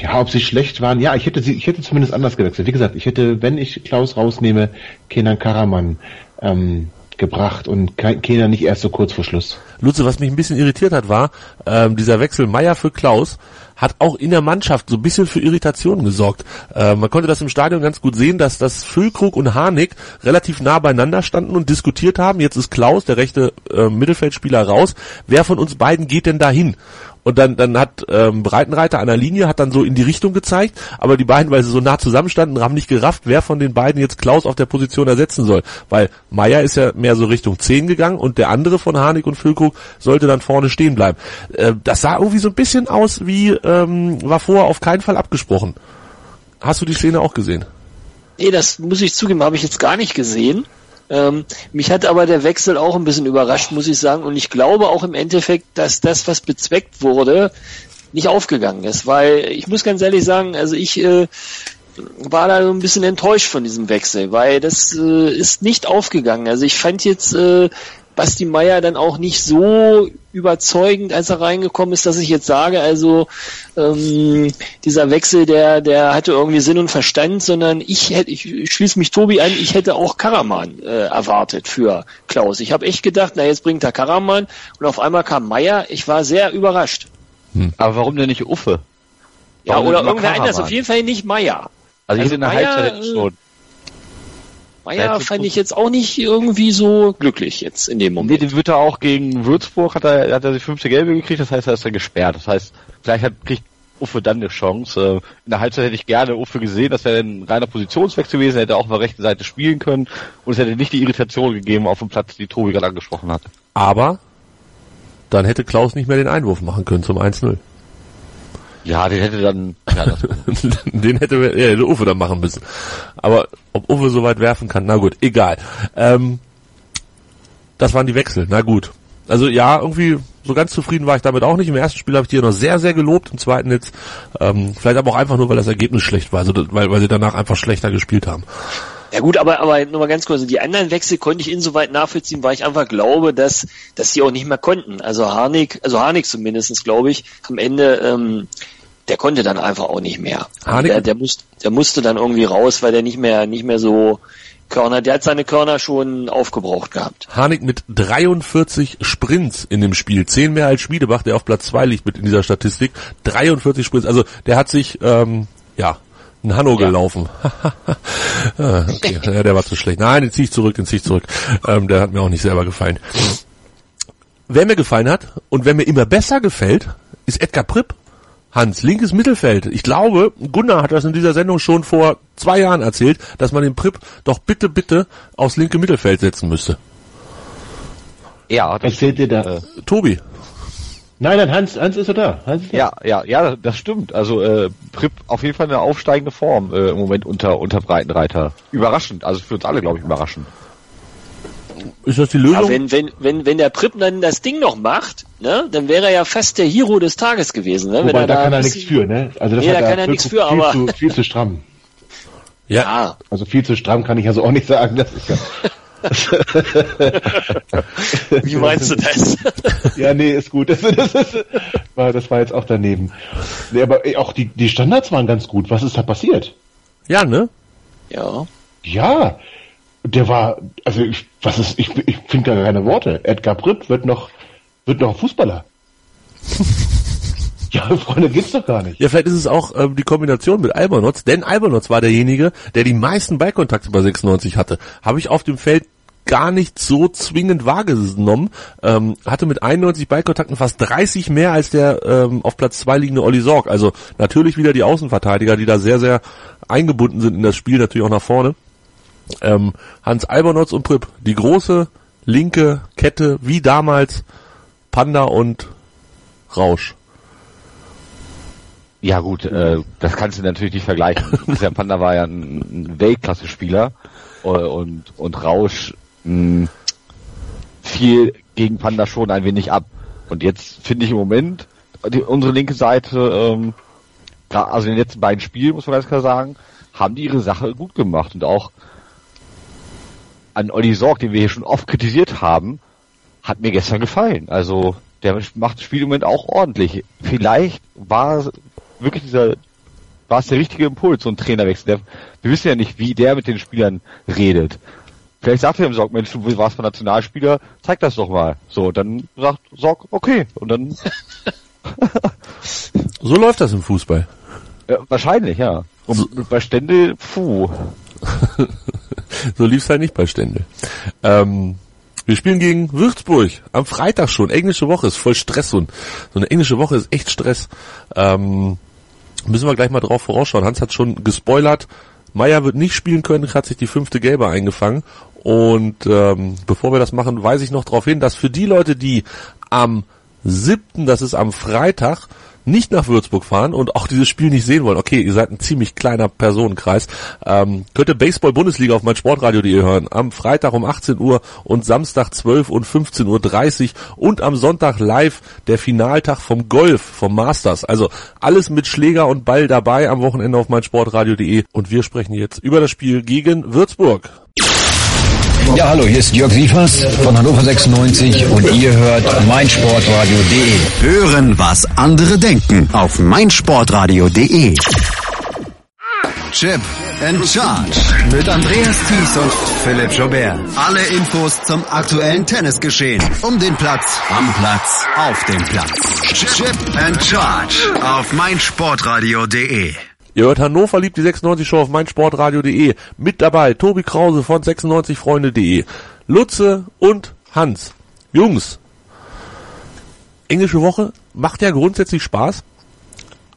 ja, ob sie schlecht waren, ja, ich hätte sie, ich hätte zumindest anders gewechselt. Wie gesagt, ich hätte, wenn ich Klaus rausnehme, Kenan Karaman ähm, gebracht und Kenan nicht erst so kurz vor Schluss. Lutze, was mich ein bisschen irritiert hat, war, ähm, dieser Wechsel Meier für Klaus hat auch in der Mannschaft so ein bisschen für Irritationen gesorgt. Äh, man konnte das im Stadion ganz gut sehen, dass das Füllkrug und Harnik relativ nah beieinander standen und diskutiert haben. Jetzt ist Klaus, der rechte äh, Mittelfeldspieler, raus. Wer von uns beiden geht denn dahin? Und dann, dann hat ähm, Breitenreiter an der Linie, hat dann so in die Richtung gezeigt, aber die beiden, weil sie so nah zusammenstanden, haben nicht gerafft, wer von den beiden jetzt Klaus auf der Position ersetzen soll. Weil Meier ist ja mehr so Richtung 10 gegangen und der andere von Harnik und Füllkrug sollte dann vorne stehen bleiben. Äh, das sah irgendwie so ein bisschen aus wie, ähm, war vorher auf keinen Fall abgesprochen. Hast du die Szene auch gesehen? Nee, das muss ich zugeben, habe ich jetzt gar nicht gesehen. Ähm, mich hat aber der Wechsel auch ein bisschen überrascht, muss ich sagen. Und ich glaube auch im Endeffekt, dass das, was bezweckt wurde, nicht aufgegangen ist. Weil ich muss ganz ehrlich sagen, also ich äh, war da so ein bisschen enttäuscht von diesem Wechsel, weil das äh, ist nicht aufgegangen. Also ich fand jetzt äh, Basti Meier dann auch nicht so überzeugend, als er reingekommen ist, dass ich jetzt sage, also ähm, dieser Wechsel, der, der hatte irgendwie Sinn und Verstand, sondern ich hätte, ich schließe mich Tobi an, ich hätte auch Karaman äh, erwartet für Klaus. Ich habe echt gedacht, na jetzt bringt er Karaman und auf einmal kam Meier. Ich war sehr überrascht. Aber warum denn nicht Uffe? Ja, Warum oder immer irgendwer anders, auf jeden Fall nicht Meier. Also, ich Also in der Meier, Halbzeit äh, schon. Meier fand ich jetzt auch nicht irgendwie so glücklich jetzt in dem Nee, Moment. den wird er auch gegen Würzburg, hat er, hat er die fünfte Gelbe gekriegt, das heißt, er ist dann gesperrt. Das heißt, vielleicht hat, kriegt Uffe dann eine Chance. Äh, In der Halbzeit hätte ich gerne Uffe gesehen, das wäre ein reiner Positionswechsel gewesen, er hätte auch auf der rechten Seite spielen können und es hätte nicht die Irritation gegeben auf dem Platz, die Tobi gerade angesprochen hat. Aber dann hätte Klaus nicht mehr den Einwurf machen können zum 1-0. Ja, den hätte dann, [LAUGHS] ja, das, Den hätte, ja, hätte Uwe dann machen müssen. Aber ob Uwe so weit werfen kann, na gut, egal. Ähm, das waren die Wechsel, na gut. Also ja, irgendwie so ganz zufrieden war ich damit auch nicht. Im ersten Spiel habe ich die ja noch sehr, sehr gelobt, im zweiten jetzt ähm, vielleicht aber auch einfach nur, weil das Ergebnis schlecht war, also weil, weil sie danach einfach schlechter gespielt haben. Ja gut, aber, aber nur mal ganz kurz, die anderen Wechsel konnte ich insoweit nachvollziehen, weil ich einfach glaube, dass, dass die auch nicht mehr konnten. Also Harnik, also Harnik zumindestens glaube ich, am Ende, ähm, der konnte dann einfach auch nicht mehr. Harnik- Der, der, musste, der musste dann irgendwie raus, weil der nicht mehr, nicht mehr so Körner, der hat seine Körner schon aufgebraucht gehabt. Harnik mit 43 Sprints in dem Spiel. Zehn mehr als Schmiedebach, der auf Platz zwei liegt mit in dieser Statistik. 43 Sprints. Also der hat sich, ähm, ja, ein Hanno gelaufen. [LAUGHS] Ah, okay, ja, der war zu schlecht. Nein, den zieh ich zurück, den zieh ich zurück. Ähm, der hat mir auch nicht selber gefallen. Wer mir gefallen hat und wer mir immer besser gefällt, ist Edgar Pripp. Hans, linkes Mittelfeld. Ich glaube, Gunnar hat das in dieser Sendung schon vor zwei Jahren erzählt, dass man den Pripp doch bitte, bitte aufs linke Mittelfeld setzen müsste. Ja, das Erzählt dir da. Äh, Tobi, Nein, nein, Hans, Hans ist da. Hans ist da. Ja, ja, ja, das stimmt. Also äh, Prip auf jeden Fall eine aufsteigende Form äh, im Moment unter unter Breitenreiter. Überraschend, also für uns alle glaube ich überraschend. ist das die Ja, Lösung? wenn, wenn, wenn, wenn der Pripp dann das Ding noch macht, ne, dann wäre er ja fast der Hero des Tages gewesen. Ne, wenn Wobei, da kann er nichts für, ne? Also das Nee, hat da kann er nichts für, aber- Viel zu, viel zu stramm. ja, Ja, Also viel zu stramm kann ich also auch nicht sagen. Das ist ja, [LAUGHS] wie meinst du das? [LAUGHS] ja, nee, ist gut. Das, das, ist, war, das war jetzt auch daneben. Nee, aber ey, auch die, die Standards waren ganz gut. Was ist da passiert? ja, ne? ja. Ja, der war, also ich, was ist, ich, ich finde gar keine Worte. Edgar Pripp wird noch, wird noch Fußballer. [LAUGHS] ja, [LAUGHS] Freunde, geht's doch gar nicht. Ja, vielleicht ist es auch ähm, die Kombination mit Albernotz, denn Albernotz war derjenige, der die meisten Ballkontakte bei 96 hatte. Habe ich auf dem Feld gar nicht so zwingend wahrgenommen. Ähm, hatte mit 91 Ballkontakten fast 30 mehr als der ähm, auf Platz 2 liegende Olli Sorg. Also natürlich wieder die Außenverteidiger, die da sehr, sehr eingebunden sind in das Spiel, natürlich auch nach vorne. Ähm, Hans Albernotz und Pripp, die große linke Kette, wie damals Panda und Rausch. Ja gut, äh, das kannst du natürlich nicht vergleichen. [LAUGHS] Der Panda war ja ein, ein Weltklasse-Spieler äh, und und Rausch mh, fiel gegen Panda schon ein wenig ab. Und jetzt finde ich im Moment die, unsere linke Seite, ähm, also in den letzten beiden Spielen muss man ganz klar sagen, haben die ihre Sache gut gemacht und auch an Olli Sorg, den wir hier schon oft kritisiert haben, hat mir gestern gefallen. Also der macht das Spiel im Moment auch ordentlich. Vielleicht war wirklich dieser, war es der richtige Impuls, so ein Trainerwechsel. Der, wir wissen ja nicht, wie der mit den Spielern redet. Vielleicht sagt er dem Sorg, Mensch, du warst mal Nationalspieler, zeig das doch mal. So, dann sagt Sorg, okay. Und dann, [LAUGHS] So läuft das im Fußball. äh, wahrscheinlich, ja. Und bei Stendel, puh. [LAUGHS] So lief's halt nicht bei Stendel. Ähm, wir spielen gegen Würzburg am Freitag schon. Englische Woche ist voll Stress und so eine englische Woche ist echt Stress. Ähm, müssen wir gleich mal drauf vorausschauen. Hans hat schon gespoilert. Meier wird nicht spielen können, hat sich die fünfte Gelbe eingefangen. Und ähm, bevor wir das machen, weise ich noch darauf hin, dass für die Leute, die am siebten, das ist am Freitag, nicht nach Würzburg fahren und auch dieses Spiel nicht sehen wollen. Okay, ihr seid ein ziemlich kleiner Personenkreis. Ähm, könnt ihr Baseball-Bundesliga auf mein Sportradio.de hören. Am Freitag um 18 Uhr und Samstag 12 und 15.30 Uhr und am Sonntag live der Finaltag vom Golf, vom Masters. Also alles mit Schläger und Ball dabei am Wochenende auf mein Sportradio.de und wir sprechen jetzt über das Spiel gegen Würzburg. Ja, hallo, hier ist Jörg Sievers von Hannover 96 und ihr hört meinsportradio.de. Hören, was andere denken auf meinsportradio.de. Chip and Charge mit Andreas Thies und Philipp Jobert. Alle Infos zum aktuellen Tennisgeschehen. Um den Platz, am Platz, auf dem Platz. Chip and Charge auf meinsportradio.de. Ihr hört Hannover liebt die 96 Show auf meinsportradio.de. Mit dabei Tobi Krause von 96freunde.de. Lutze und Hans. Jungs. Englische Woche macht ja grundsätzlich Spaß.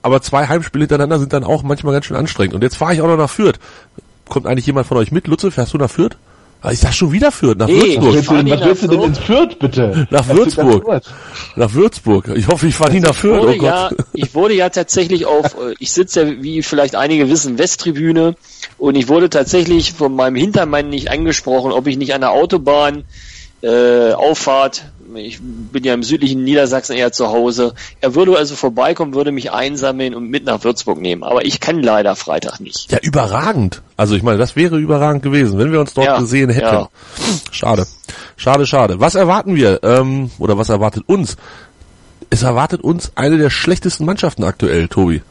Aber zwei Heimspiele hintereinander sind dann auch manchmal ganz schön anstrengend. Und jetzt fahre ich auch noch nach Fürth. Kommt eigentlich jemand von euch mit? Lutze, fährst du nach Fürth? Ich sag schon wieder Fürth, nach Nee, Würzburg. Was nicht willst du denn ins Fürth, bitte? Nach Würzburg. Nach Würzburg. Ich hoffe, ich fahre nie nach Fürth. wurde Oh ja, Gott. ich wurde ja tatsächlich auf, äh, ich sitze ja, wie vielleicht einige wissen, Westtribüne und ich wurde tatsächlich von meinem Hintermann nicht angesprochen, ob ich nicht an der Autobahn äh, Auffahrt. Ich bin ja im südlichen Niedersachsen eher zu Hause. Er würde also vorbeikommen, würde mich einsammeln und mit nach Würzburg nehmen. Aber ich kann leider Freitag nicht. Ja, überragend. Also ich meine, das wäre überragend gewesen, wenn wir uns dort Ja, gesehen hätten. ja. Schade. Schade, schade. Was erwarten wir? Ähm, oder was erwartet uns? Es erwartet uns eine der schlechtesten Mannschaften aktuell, Tobi.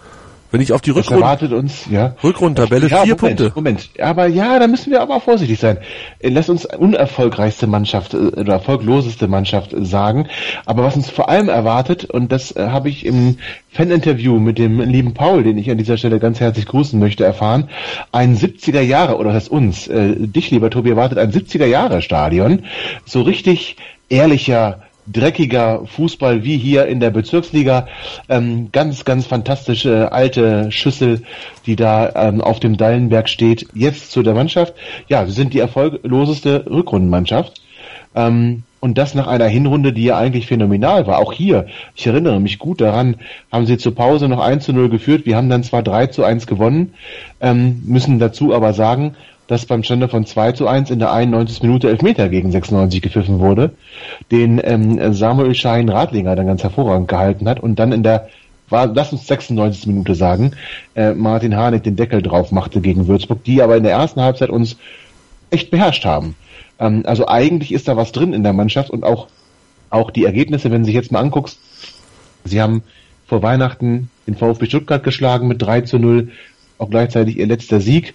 Wenn ich auf die Das Rückrunde, erwartet uns, ja. Rückrundentabelle Ja, vier Moment, Punkte. Moment, aber ja, da müssen wir aber auch vorsichtig sein. Äh, Lass uns unerfolgreichste Mannschaft äh, oder erfolgloseste Mannschaft äh, sagen. Aber was uns vor allem erwartet, und das äh, habe ich im Faninterview mit dem lieben Paul, den ich an dieser Stelle ganz herzlich grüßen möchte, erfahren, ein 70er Jahre, oder das heißt uns, äh, dich lieber Tobi, erwartet ein 70er Jahre Stadion. So richtig ehrlicher, dreckiger Fußball wie hier in der Bezirksliga. Ähm, ganz, ganz fantastische alte Schüssel, die da ähm, auf dem Dallenberg steht. Jetzt zu der Mannschaft. Ja, sie sind die erfolgloseste Rückrundenmannschaft. Ähm, und das nach einer Hinrunde, die ja eigentlich phänomenal war. Auch hier, ich erinnere mich gut daran, haben sie zur Pause noch 1 zu 0 geführt. Wir haben dann zwar 3 zu 1 gewonnen, ähm, müssen dazu aber sagen, dass beim Stande von 2 zu 1 in der 91. Minute Elfmeter gegen 96 gepfiffen wurde, den ähm, Samuel Schein Radlinger dann ganz hervorragend gehalten hat und dann in der war, lass uns 96. Minute sagen, äh, Martin Harnik den Deckel drauf machte gegen Würzburg, die aber in der ersten Halbzeit uns echt beherrscht haben. Ähm, also eigentlich ist da was drin in der Mannschaft und auch, auch die Ergebnisse, wenn du sich jetzt mal anguckst, sie haben vor Weihnachten den VfB Stuttgart geschlagen mit 3 zu 0, auch gleichzeitig ihr letzter Sieg.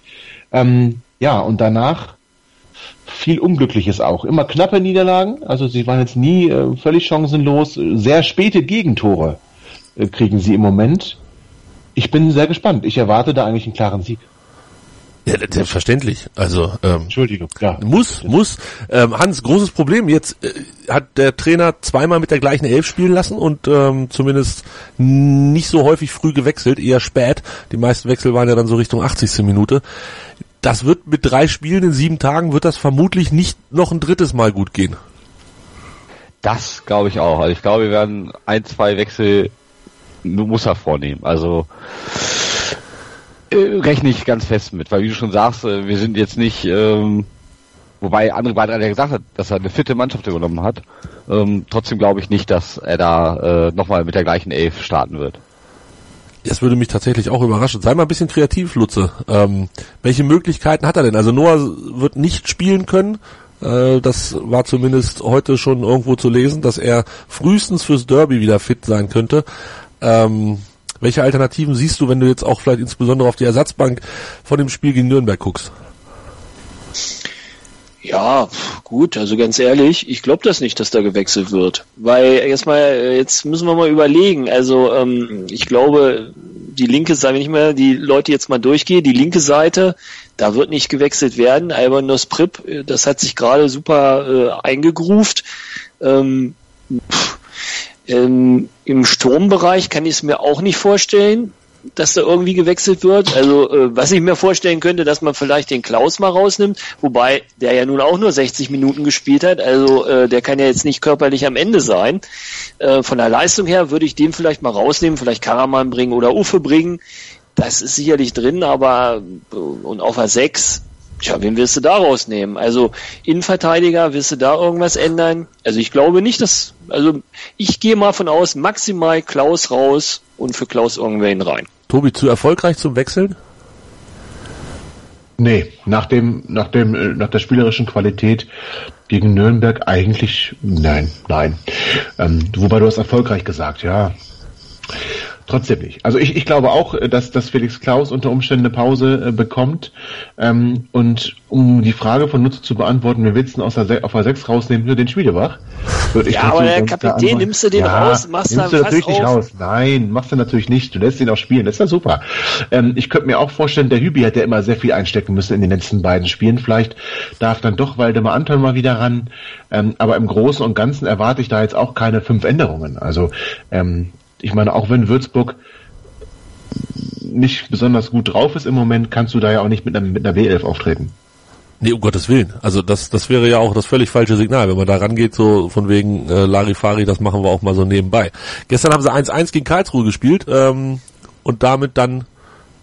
Ähm, ja, und danach viel Unglückliches auch. Immer knappe Niederlagen, also sie waren jetzt nie äh, völlig chancenlos. Sehr späte Gegentore äh, kriegen sie im Moment. Ich bin sehr gespannt. Ich erwarte da eigentlich einen klaren Sieg. Ja, selbstverständlich. Also ähm, Entschuldigung, ja. Muss, muss. Ähm, Hans, großes Problem. Jetzt äh, hat der Trainer zweimal mit der gleichen Elf spielen lassen und ähm, zumindest nicht so häufig früh gewechselt, eher spät. Die meisten Wechsel waren ja dann so Richtung 80. Minute. Das wird mit drei Spielen in sieben Tagen, wird das vermutlich nicht noch ein drittes Mal gut gehen. Das glaube ich auch. Also ich glaube, wir werden ein, zwei Wechsel nur muss er vornehmen. Also rechne ich ganz fest mit, weil wie du schon sagst, äh, wir sind jetzt nicht, ähm, wobei andere beide ja gesagt hat, dass er eine fitte Mannschaft übernommen hat. Ähm, trotzdem glaube ich nicht, dass er da äh, nochmal mit der gleichen Elf starten wird. Das würde mich tatsächlich auch überraschen. Sei mal ein bisschen kreativ, Lutze. Ähm, welche Möglichkeiten hat er denn? Also Noah wird nicht spielen können. Äh, das war zumindest heute schon irgendwo zu lesen, dass er frühestens fürs Derby wieder fit sein könnte. Ähm, welche Alternativen siehst du, wenn du jetzt auch vielleicht insbesondere auf die Ersatzbank von dem Spiel gegen Nürnberg guckst? Ja, gut, also ganz ehrlich, ich glaube das nicht, dass da gewechselt wird. Weil erstmal, jetzt müssen wir mal überlegen. Also ähm, ich glaube, die linke Seite, wenn ich mal die Leute jetzt mal durchgehe, die linke Seite, da wird nicht gewechselt werden. Albanos Prip, äh, das hat sich gerade super äh, eingegruft. Ähm, pff, ähm, Im Sturmbereich kann ich es mir auch nicht vorstellen, dass da irgendwie gewechselt wird. Also äh, was ich mir vorstellen könnte, dass man vielleicht den Klaus mal rausnimmt, wobei der ja nun auch nur 60 Minuten gespielt hat. Also äh, der kann ja jetzt nicht körperlich am Ende sein. Äh, von der Leistung her würde ich den vielleicht mal rausnehmen, vielleicht Karaman bringen oder Uffe bringen. Das ist sicherlich drin, aber äh, und auf der 6, Tja, wen willst du da rausnehmen? Also Innenverteidiger, willst du da irgendwas ändern? Also ich glaube nicht, dass, also ich gehe mal von aus, maximal Klaus raus und für Klaus irgendwen rein. Tobi, zu erfolgreich zum Wechseln? Nee, nach dem, nach dem, äh, nach der spielerischen Qualität gegen Nürnberg eigentlich nein, nein. Ähm, wobei du hast erfolgreich gesagt, ja. Trotzdem nicht. Also ich, ich glaube auch, äh, dass, dass Felix Klaus unter Umständen eine Pause äh, bekommt. Ähm, und um die Frage von Nutze zu beantworten, wir willst aus der, auf der 6 rausnehmen, nur den Schmiedebach? Ja, aber der Kapitän, nimmst du den raus, machst nimmst du natürlich nicht raus. Nein, machst du natürlich nicht. Du lässt ihn auch spielen. Das ist ja super. Ähm, ich könnte mir auch vorstellen, der Hübi hat ja immer sehr viel einstecken müssen in den letzten beiden Spielen. Vielleicht darf dann doch Waldemar Anton mal wieder ran. Ähm, aber im Großen und Ganzen erwarte ich da jetzt auch keine fünf Änderungen. Also ähm, ich meine, auch wenn Würzburg nicht besonders gut drauf ist im Moment, kannst du da ja auch nicht mit einer, mit einer B11 auftreten. Nee, um Gottes Willen. Also das, das wäre ja auch das völlig falsche Signal, wenn man da rangeht, so von wegen äh, Larifari, das machen wir auch mal so nebenbei. Gestern haben sie 1-1 gegen Karlsruhe gespielt ähm, und damit dann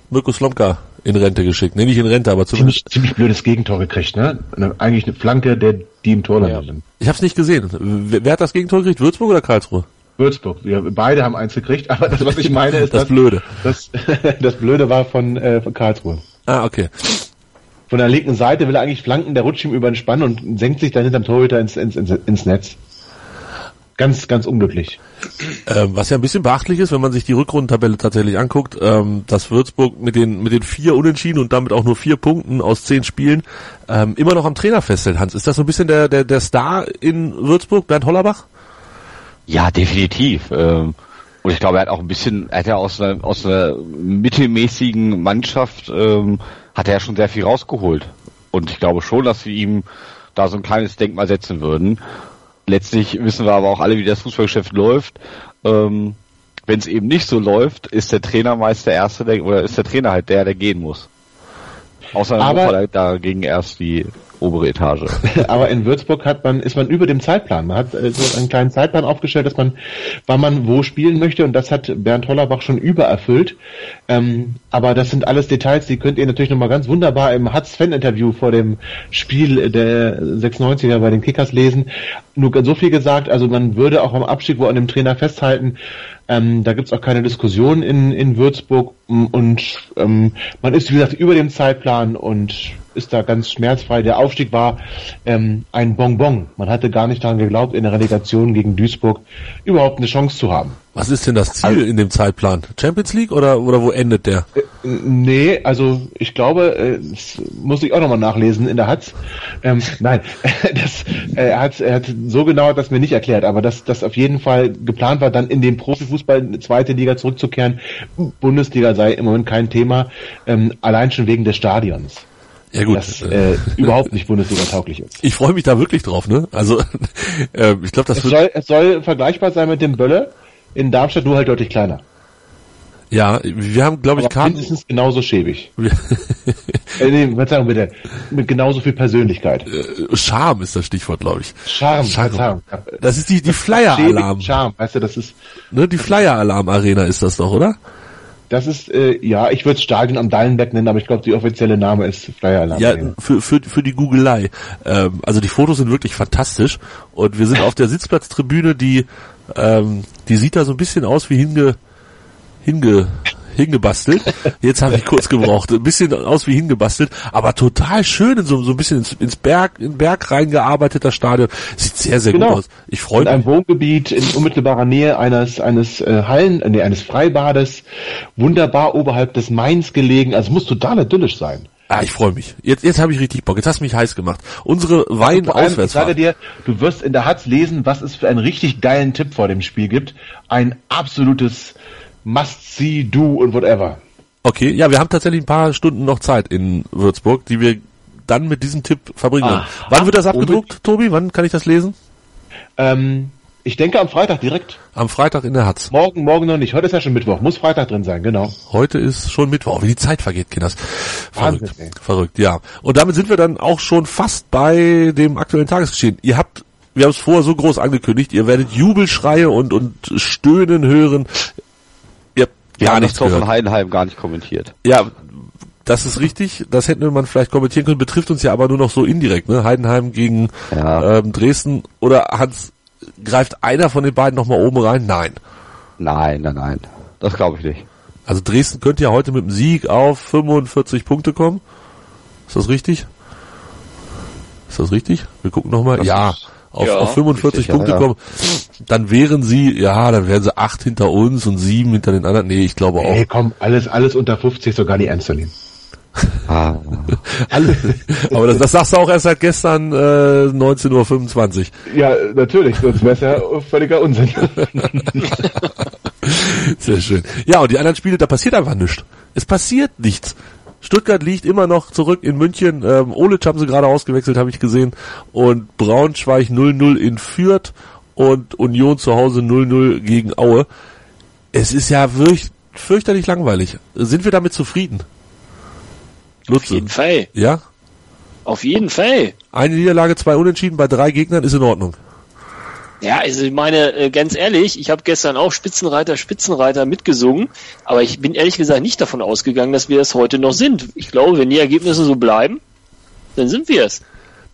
Mirko Slomka in Rente geschickt. Nee, nicht in Rente, aber Ziemlich, zumindest. ziemlich blödes Gegentor gekriegt, ne? Eigentlich eine Flanke, der, die im Tor landete. Ich habe es nicht gesehen. Wer, wer hat das Gegentor gekriegt? Würzburg oder Karlsruhe? Würzburg. Wir beide haben eins gekriegt, [LAUGHS] aber das, was ich meine, ist Das das, Blöde. das, [LAUGHS] das Blöde war von, äh, von Karlsruhe. Ah, okay. Von der linken Seite will er eigentlich flanken, der rutscht ihm über den Spann und senkt sich dann hinterm Torhüter ins, ins, ins, ins Netz. Ganz, ganz unglücklich. Ähm, was ja ein bisschen beachtlich ist, wenn man sich die Rückrundentabelle tatsächlich anguckt, ähm, dass Würzburg mit den mit den vier Unentschieden und damit auch nur vier Punkten aus zehn Spielen ähm, immer noch am Trainer festhält. Hans, ist das so ein bisschen der der der Star in Würzburg, Bernd Hollerbach? Ja, definitiv. Ähm, und ich glaube, er hat auch ein bisschen, er hat ja aus einer, aus einer mittelmäßigen Mannschaft, ähm, hat er ja schon sehr viel rausgeholt. Und ich glaube schon, dass wir ihm da so ein kleines Denkmal setzen würden. Letztlich wissen wir aber auch alle, wie das Fußballgeschäft läuft. Ähm, Wenn es eben nicht so läuft, ist der Trainer meist der Erste, der, oder ist der Trainer halt der, der gehen muss. Außer Aber- aber dagegen erst die obere Etage. [LAUGHS] Aber in Würzburg hat man, ist man über dem Zeitplan. Man hat äh, so einen kleinen Zeitplan aufgestellt, dass man, wann man wo spielen möchte und das hat Bernd Hollerbach schon übererfüllt. Ähm, aber das sind alles Details, die könnt ihr natürlich nochmal ganz wunderbar im Hatz-Fan-Interview vor dem Spiel der 96er bei den Kickers lesen. Nur so viel gesagt, also man würde auch am Abstieg wo an dem Trainer festhalten. Ähm, da gibt's auch keine Diskussion in, in Würzburg und ähm, man ist, wie gesagt, über dem Zeitplan und ist da ganz schmerzfrei. Der Aufstieg war ähm, ein Bonbon. Man hatte gar nicht daran geglaubt, in der Relegation gegen Duisburg überhaupt eine Chance zu haben. Was ist denn das Ziel in dem Zeitplan? Champions League oder oder wo endet der? Nee, also ich glaube, äh, das muss ich auch nochmal nachlesen in der Hatz. Ähm, nein, [LAUGHS] das, äh, er, hat, er hat so genau das mir nicht erklärt, aber dass das auf jeden Fall geplant war, dann in den Profifußball in die zweite Liga zurückzukehren. Bundesliga sei im Moment kein Thema, ähm, allein schon wegen des Stadions, Ja gut. das äh, überhaupt nicht Bundesliga tauglich ist. ich freue mich da wirklich drauf, ne? Also [LAUGHS] äh, ich glaube, das Es wird soll, es soll vergleichbar sein mit dem Bölle in Darmstadt, nur halt deutlich kleiner. ja, wir haben glaube ich Karten mindestens genauso schäbig. wir- [LAUGHS] Äh, nee, Verzeihung bitte. Mit genauso viel Persönlichkeit. Charme ist das Stichwort, glaube ich. Charme, Charme. Verzeihung. Das ist die die Flyer-Alarm. Charme, weißt du, das ist, Ne, die Flyer-Alarm-Arena ist das doch, oder? Das ist, äh, ja, ich würde es Stadion am Dallenberg nennen, aber ich glaube, die offizielle Name ist Flyer Alarm. Ja, für, für, für die Googelei. Ähm, also die Fotos sind wirklich fantastisch und wir sind [LAUGHS] auf der Sitzplatztribüne, die, ähm, die sieht da so ein bisschen aus wie hinge, hinge, hingebastelt. Jetzt habe ich kurz gebraucht. Ein bisschen aus wie hingebastelt, aber total schön in so, so ein bisschen ins, ins Berg, in Berg reingearbeiteter Stadion. Sieht sehr, sehr Genau. gut aus. Ich freue in mich. einem Wohngebiet in unmittelbarer Nähe eines eines äh, Hallen, äh, nee, eines Freibades, wunderbar oberhalb des Mains gelegen. Also muss total idyllisch sein. Ah, ich freue mich. Jetzt, jetzt habe ich richtig Bock. Jetzt hast du mich heiß gemacht. Unsere Vor allem, ich sage dir, du wirst in der Hatz lesen, was es für einen richtig geilen Tipp vor dem Spiel gibt. Ein absolutes Must-See, Do und whatever. Okay, ja, wir haben tatsächlich ein paar Stunden noch Zeit in Würzburg, die wir dann mit diesem Tipp verbringen werden. Aha. Wann wird das abgedruckt, Tobi? Wann kann ich das lesen? Ähm, ich denke am Freitag direkt. Am Freitag in der Hatz. Morgen, morgen noch nicht. Heute ist ja schon Mittwoch. Muss Freitag drin sein, genau. Heute ist schon Mittwoch. Wie die Zeit vergeht, Kinders. Verrückt. Wahnsinn. Verrückt, ja. Und damit sind wir dann auch schon fast bei dem aktuellen Tagesgeschehen. Ihr habt, wir haben es vorher so groß angekündigt, ihr werdet Jubelschreie und, und Stöhnen hören. Wir gar nichts von. Heidenheim gar nicht kommentiert. Ja, das ist richtig. Das hätte man vielleicht kommentieren können. Betrifft uns ja aber nur noch so indirekt. Ne? Heidenheim gegen Ja. ähm, Dresden. Oder Hans, greift einer von den beiden nochmal oben rein? Nein. Nein, nein, nein. Das glaube ich nicht. Also Dresden könnte ja heute mit dem Sieg auf 45 Punkte kommen. Ist das richtig? Ist das richtig? Wir gucken nochmal. Ja, ist- auf, ja, auf 45 richtig, ja, Punkte ja. kommen. Dann wären sie, ja, dann wären sie acht hinter uns und sieben hinter den anderen. Nee, ich glaube auch. Ey, komm, alles, alles unter 50 ist doch gar nicht ernst zu nehmen. Ah, [LAUGHS] Alle. Aber das, das sagst du auch erst seit gestern äh, 19.25 Uhr. Ja, natürlich, sonst wäre es ja völliger Unsinn. [LAUGHS] Sehr schön. Ja, und die anderen Spiele, da passiert einfach nichts. Es passiert nichts. Stuttgart liegt immer noch zurück in München. Ähm, Olic haben sie gerade ausgewechselt, habe ich gesehen. Und Braunschweig 0-0 in Fürth und Union zu Hause 0-0 gegen Aue. Es ist ja wirklich fürchterlich langweilig. Sind wir damit zufrieden? Auf Lutze. jeden Fall. Ja? Auf jeden Fall. Eine Niederlage, zwei Unentschieden bei drei Gegnern ist in Ordnung. Ja, also ich meine, äh, ganz ehrlich, ich habe gestern auch Spitzenreiter, Spitzenreiter mitgesungen, aber ich bin ehrlich gesagt nicht davon ausgegangen, dass wir es heute noch sind. Ich glaube, wenn die Ergebnisse so bleiben, dann sind wir es.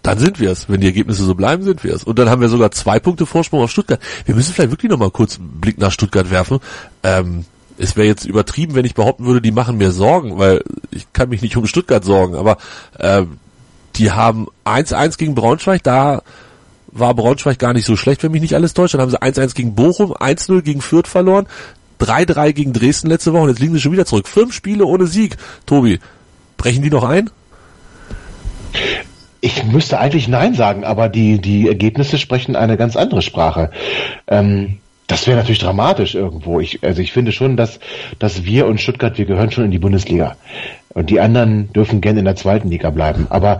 Dann sind wir es. Wenn die Ergebnisse so bleiben, sind wir es. Und dann haben wir sogar zwei Punkte Vorsprung auf Stuttgart. Wir müssen vielleicht wirklich nochmal kurz einen Blick nach Stuttgart werfen. Ähm, es wäre jetzt übertrieben, wenn ich behaupten würde, die machen mir Sorgen, weil ich kann mich nicht um Stuttgart sorgen, aber äh, die haben 1-1 gegen Braunschweig, da war Braunschweig gar nicht so schlecht, wenn mich nicht alles täuscht. Dann haben sie 1-1 gegen Bochum, 1-0 gegen Fürth verloren, 3-3 gegen Dresden letzte Woche und jetzt liegen sie schon wieder zurück. Fünf Spiele ohne Sieg. Tobi, brechen die noch ein? Ich müsste eigentlich Nein sagen, aber die, die Ergebnisse sprechen eine ganz andere Sprache. Ähm, das wäre natürlich dramatisch irgendwo. Ich, also ich finde schon, dass, dass wir und Stuttgart, wir gehören schon in die Bundesliga. Und die anderen dürfen gerne in der zweiten Liga bleiben. Aber,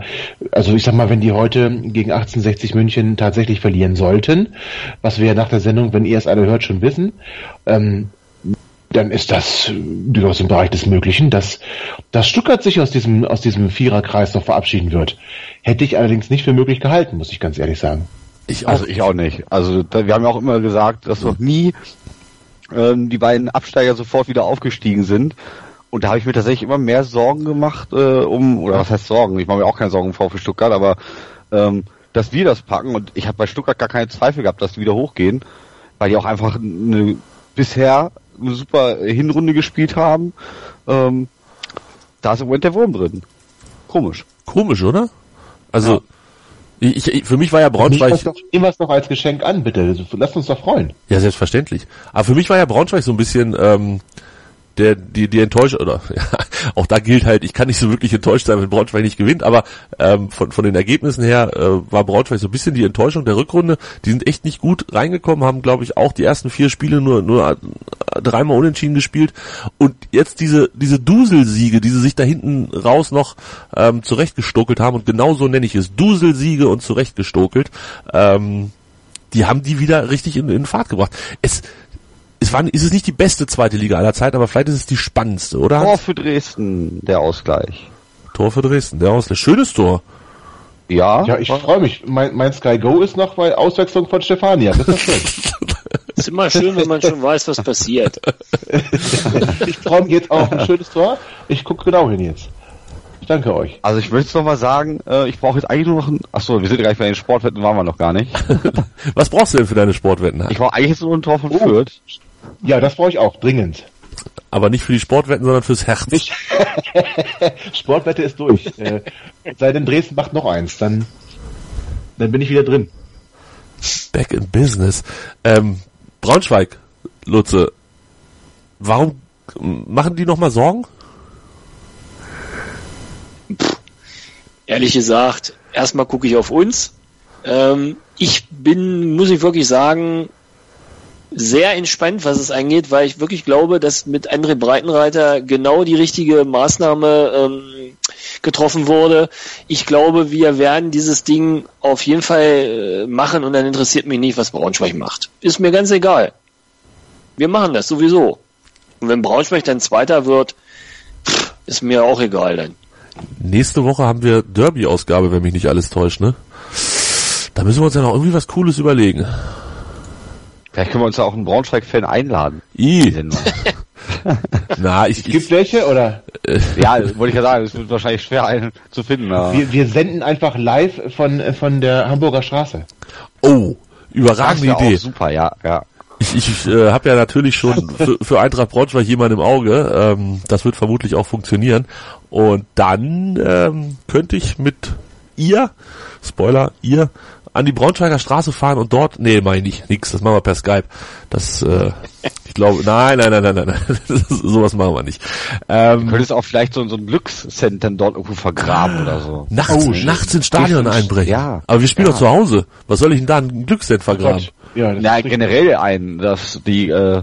also ich sag mal, wenn die heute gegen 1860 München tatsächlich verlieren sollten, was wir nach der Sendung, wenn ihr es alle hört, schon wissen, ähm, dann ist das durchaus im Bereich des Möglichen, dass, dass Stuttgart sich aus diesem, aus diesem Viererkreis noch verabschieden wird. Hätte ich allerdings nicht für möglich gehalten, muss ich ganz ehrlich sagen. Ich auch. Also ich auch nicht. Also da, wir haben ja auch immer gesagt, dass noch nie ähm, die beiden Absteiger sofort wieder aufgestiegen sind. Und da habe ich mir tatsächlich immer mehr Sorgen gemacht, äh, um, oder was heißt Sorgen? Ich mache mir auch keine Sorgen vor für Stuttgart, aber ähm, dass wir das packen und ich habe bei Stuttgart gar keine Zweifel gehabt, dass die wieder hochgehen, weil die auch einfach eine, bisher eine super Hinrunde gespielt haben. Ähm, da ist im Moment der Wurm drin. Komisch. Komisch, oder? Also, ja. Ich, ich, für mich war ja Braunschweig... Nehmen wir es doch als Geschenk an, bitte. Lass uns doch freuen. Ja, selbstverständlich. Aber für mich war ja Braunschweig so ein bisschen... Ähm, der die die enttäuscht oder [LAUGHS] ja, auch da gilt halt, ich kann nicht so wirklich enttäuscht sein, wenn Braunschweig nicht gewinnt, aber ähm, von von den Ergebnissen her äh, war Braunschweig so ein bisschen die Enttäuschung der Rückrunde. Die sind echt nicht gut reingekommen, haben glaube ich auch die ersten vier Spiele nur nur dreimal unentschieden gespielt und jetzt diese diese Duselsiege, die sie sich da hinten raus noch ähm, zurechtgestokelt haben und genau so nenne ich es, Duselsiege und zurechtgestokelt. Ähm, die haben die wieder richtig in, in Fahrt gebracht. Es es war, ist es nicht die beste zweite Liga aller Zeiten, aber vielleicht ist es die spannendste, oder? Tor für Dresden, der Ausgleich. Tor für Dresden, der Ausgleich. Schönes Tor. Ja. Ja, ich freue mich. Mein, mein Sky Go ist noch bei Auswechslung von Stefania. Das ist schön. [LAUGHS] ist immer schön, wenn man schon weiß, was passiert. [LAUGHS] ich freue mich jetzt auf ein [LAUGHS] schönes Tor. Ich gucke genau hin jetzt. Ich danke euch. Also ich möchte noch mal sagen, äh, ich brauche jetzt eigentlich nur noch ein... Achso, wir sind ja gleich bei den Sportwetten, waren wir noch gar nicht. [LAUGHS] was brauchst du denn für deine Sportwetten? Ich brauche eigentlich jetzt nur ein Tor von oh. Fürth. Ja, das brauche ich auch, dringend. Aber nicht für die Sportwetten, sondern fürs Herz. [LAUGHS] Sportwette ist durch. äh, sei denn Dresden macht noch eins, dann, dann bin ich wieder drin. Back in Business. Ähm, Braunschweig, Lutze, warum machen die nochmal Sorgen? Ehrlich gesagt, erstmal gucke ich auf uns. Ähm, ich bin, muss ich wirklich sagen, sehr entspannt, was es angeht, weil ich wirklich glaube, dass mit André Breitenreiter genau die richtige Maßnahme ähm, getroffen wurde. Ich glaube, wir werden dieses Ding auf jeden Fall äh, machen und dann interessiert mich nicht, was Braunschweig macht. Ist mir ganz egal. Wir machen das sowieso. Und wenn Braunschweig dann Zweiter wird, ist mir auch egal dann. Nächste Woche haben wir Derby-Ausgabe, wenn mich nicht alles täuscht, ne? Da müssen wir uns ja noch irgendwie was Cooles überlegen. Vielleicht können wir uns ja auch einen Braunschweig-Fan einladen. I. [LAUGHS] [LAUGHS] Na, ich, Gibt welche oder? ja, wollte ich ja sagen, es wird wahrscheinlich schwer einen zu finden. Aber. Wir, wir senden einfach live von von der Hamburger Straße. Oh, überragende Idee. super, ja, ja. Ich, ich äh, habe ja natürlich schon für, für Eintracht Braunschweig jemanden im Auge. Ähm, das wird vermutlich auch funktionieren. Und dann ähm, könnte ich mit ihr, Spoiler, ihr an die Braunschweiger Straße fahren und dort, nee, meine ich nix, das machen wir per Skype. Das, äh, [LAUGHS] ich glaube, nein, nein, nein, nein, nein, nein, [LAUGHS] sowas machen wir nicht. Ähm, du könntest auch vielleicht so, so ein Glückscenter dort irgendwo vergraben oder so. Nachts, oh, nachts ins Stadion einbrechen. Ja. Aber wir spielen ja. doch zu Hause. Was soll ich denn da ein Glückscent vergraben? Ja, ja generell ein, dass die, äh,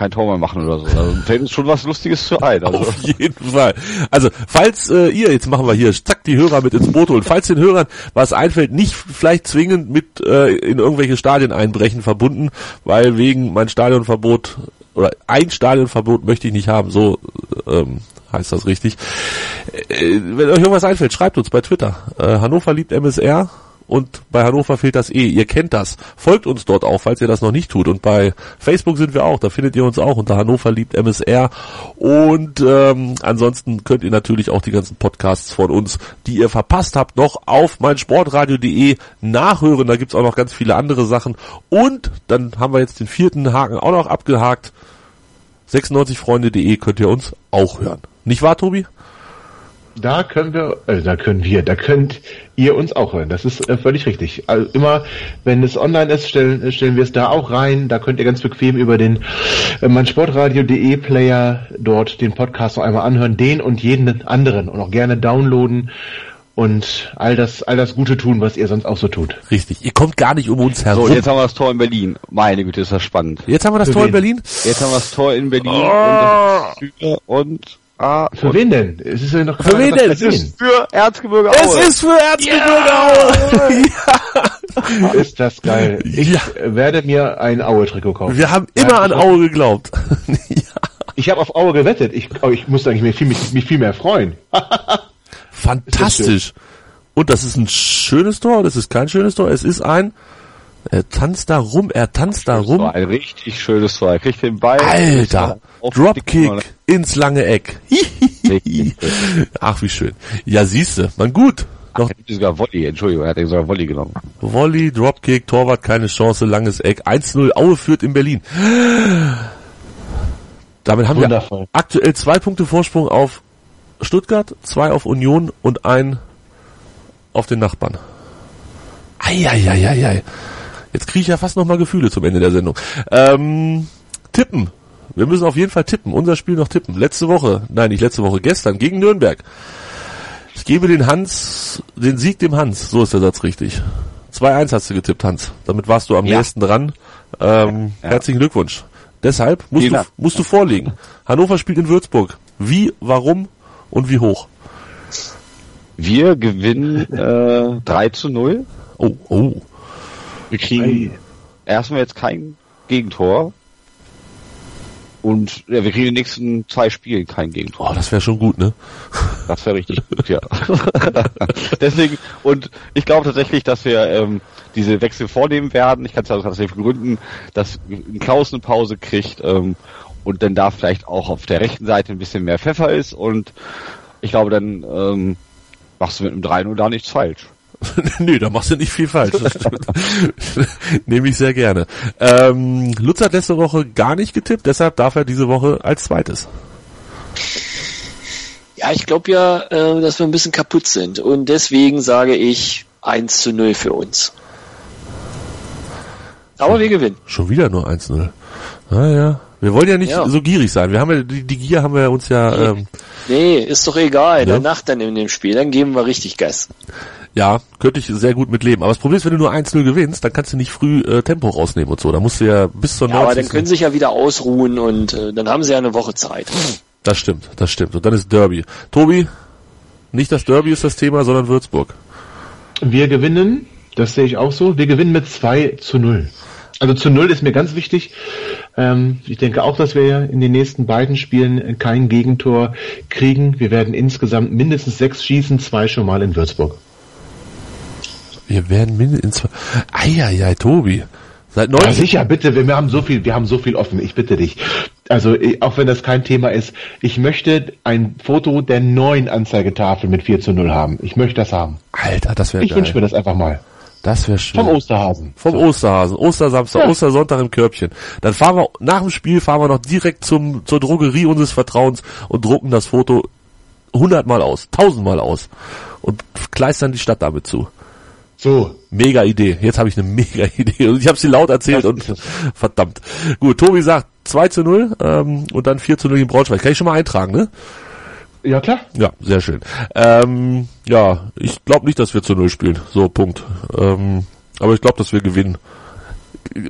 kein Tor mehr machen oder so. Also fällt uns schon was Lustiges zu ein. Also. Auf jeden Fall. Also falls äh, ihr, jetzt machen wir hier, zack, die Hörer mit ins Boot holen, falls den Hörern was einfällt, nicht vielleicht zwingend mit äh, in irgendwelche Stadien einbrechen verbunden, weil wegen mein Stadionverbot oder ein Stadionverbot möchte ich nicht haben, so ähm, heißt das richtig. Äh, wenn euch irgendwas einfällt, schreibt uns bei Twitter. Äh, Hannover liebt MSR und bei Hannover fehlt das E. Ihr kennt das. Folgt uns dort auch, falls ihr das noch nicht tut. Und bei Facebook sind wir auch. Da findet ihr uns auch unter Hannover liebt MSR. Und ähm, ansonsten könnt ihr natürlich auch die ganzen Podcasts von uns, die ihr verpasst habt, noch auf meinsportradio.de nachhören. Da gibt's auch noch ganz viele andere Sachen. Und dann haben wir jetzt den vierten Haken auch noch abgehakt. 96freunde.de könnt ihr uns auch hören. Nicht wahr, Tobi? Da können wir, äh, da können wir, da könnt ihr uns auch hören. Das ist äh, völlig richtig. Also immer, wenn es online ist, stellen, stellen wir es da auch rein. Da könnt ihr ganz bequem über den äh, meinsportradio.de Player dort den Podcast noch einmal anhören, den und jeden anderen und auch gerne downloaden und all das, all das Gute tun, was ihr sonst auch so tut. Richtig. Ihr kommt gar nicht um uns herum. So, jetzt haben wir das Tor in Berlin. Meine Güte, ist das spannend. Jetzt haben wir das Für Tor in wen? Berlin. Jetzt haben wir das Tor in Berlin Oh. und, und ah, Für wen denn? Es ist ja noch Für wen denn? Es ist, für Erzgebirge Es Aue. ist für Erzgebirge Aue. ist das geil. Ich Ja. werde mir ein Aue-Trikot kaufen. Wir haben immer an Aue geglaubt. [LAUGHS] ja. Ich habe auf Aue gewettet. Ich, ich muss eigentlich mich viel, mich, mich viel mehr freuen. Fantastisch. Und das ist ein schönes Tor, das ist kein schönes Tor, es ist ein, er tanzt da rum, er tanzt da Das war rum. ein richtig schönes Tor. Er kriegt den Ball. Alter, Dropkick ins lange Eck. [LAUGHS] Ach, wie schön. Ja, siehste, man gut. Noch Er hat sogar Volley, Entschuldigung, er hat sogar Volley genommen. Volley, Dropkick, Torwart, keine Chance, langes Eck. 1-0, Aue führt in Berlin. Damit haben Wundervoll. wir aktuell zwei Punkte Vorsprung auf Stuttgart, zwei auf Union und ein auf den Nachbarn. Eieieiei. Jetzt kriege ich ja fast nochmal Gefühle zum Ende der Sendung. Ähm, tippen. Wir müssen auf jeden Fall tippen. Unser Spiel noch tippen. Letzte Woche, nein, nicht letzte Woche, gestern gegen Nürnberg. Ich gebe den Hans, den Sieg dem Hans. So ist der Satz richtig. 2-1 hast du getippt, Hans. Damit warst du am Ja. nächsten dran. Ähm, Ja. Herzlichen Glückwunsch. Deshalb musst Vielen du, Dank. musst du vorlegen. Hannover spielt in Würzburg. Wie, warum und wie hoch? Wir gewinnen äh, 3 zu 0. Oh, oh. Wir kriegen erstmal jetzt kein Gegentor. Und ja, wir kriegen in den nächsten zwei Spielen kein Gegentor. Oh, das wäre schon gut, ne? Das wäre richtig gut, ja. [LAUGHS] Deswegen, und ich glaube tatsächlich, dass wir ähm, diese Wechsel vornehmen werden. Ich kann es ja tatsächlich begründen, dass Klaus eine Pause kriegt ähm, und dann da vielleicht auch auf der rechten Seite ein bisschen mehr Pfeffer ist und ich glaube, dann ähm, machst du mit einem 3-0 da nichts falsch. [LAUGHS] nee, da machst du nicht viel falsch. [LAUGHS] Nehme ich sehr gerne. Ähm, Lutz hat letzte Woche gar nicht getippt, deshalb darf er diese Woche als zweites. Ja, ich glaube ja, äh, dass wir ein bisschen kaputt sind. Und deswegen sage ich 1 zu 0 für uns. Aber wir gewinnen. Schon wieder nur 1-0. Naja. Wir wollen ja nicht Ja. so gierig sein. Wir haben ja, die, die Gier haben wir uns ja, ähm, Nee, ist doch egal. Ja. Danach dann in dem Spiel, dann geben wir richtig Gas. ja, könnte ich sehr gut mit leben. Aber das Problem ist, wenn du nur 1-0 gewinnst, dann kannst du nicht früh äh, Tempo rausnehmen und so. Da musst du ja bis zur Ja, aber 90. dann können sie sich ja wieder ausruhen und äh, dann haben sie ja eine Woche Zeit. das stimmt, das stimmt. Und dann ist Derby. Tobi, nicht das Derby ist das Thema, sondern Würzburg. Wir gewinnen, das sehe ich auch so, wir gewinnen mit 2 zu 0. Also zu 0 ist mir ganz wichtig. Ähm, ich denke auch, dass wir in den nächsten beiden Spielen kein Gegentor kriegen. Wir werden insgesamt mindestens sechs schießen, zwei schon mal in Würzburg. Wir werden mindestens... Eieiei, Tobi. Seit Ja, 90... sicher, bitte, wir, haben so viel, wir haben so viel offen, ich bitte dich. Also, auch wenn das kein Thema ist, ich möchte ein Foto der neuen Anzeigetafel mit 4 zu 0 haben. Ich möchte das haben. Alter, das wäre Ich wünsche mir das einfach mal. Das wäre schön. Vom Osterhasen. Vom Osterhasen, Ostersamstag, Ja. Ostersonntag im Körbchen. Dann fahren wir, nach dem Spiel fahren wir noch direkt zum, zur Drogerie unseres Vertrauens und drucken das Foto hundertmal aus, tausendmal aus und kleistern die Stadt damit zu. So, Mega Idee. Jetzt habe ich eine mega [LAUGHS] Idee. Und ich habe sie laut erzählt und [LAUGHS] verdammt. Gut, Tobi sagt 2 zu 0 ähm, und dann 4 zu 0 in Braunschweig. Kann ich schon mal eintragen, ne? Ja klar. Ja, sehr schön. Ähm, ja, ich glaube nicht, dass wir zu Null spielen. So, Punkt. Ähm, aber ich glaube, dass wir gewinnen.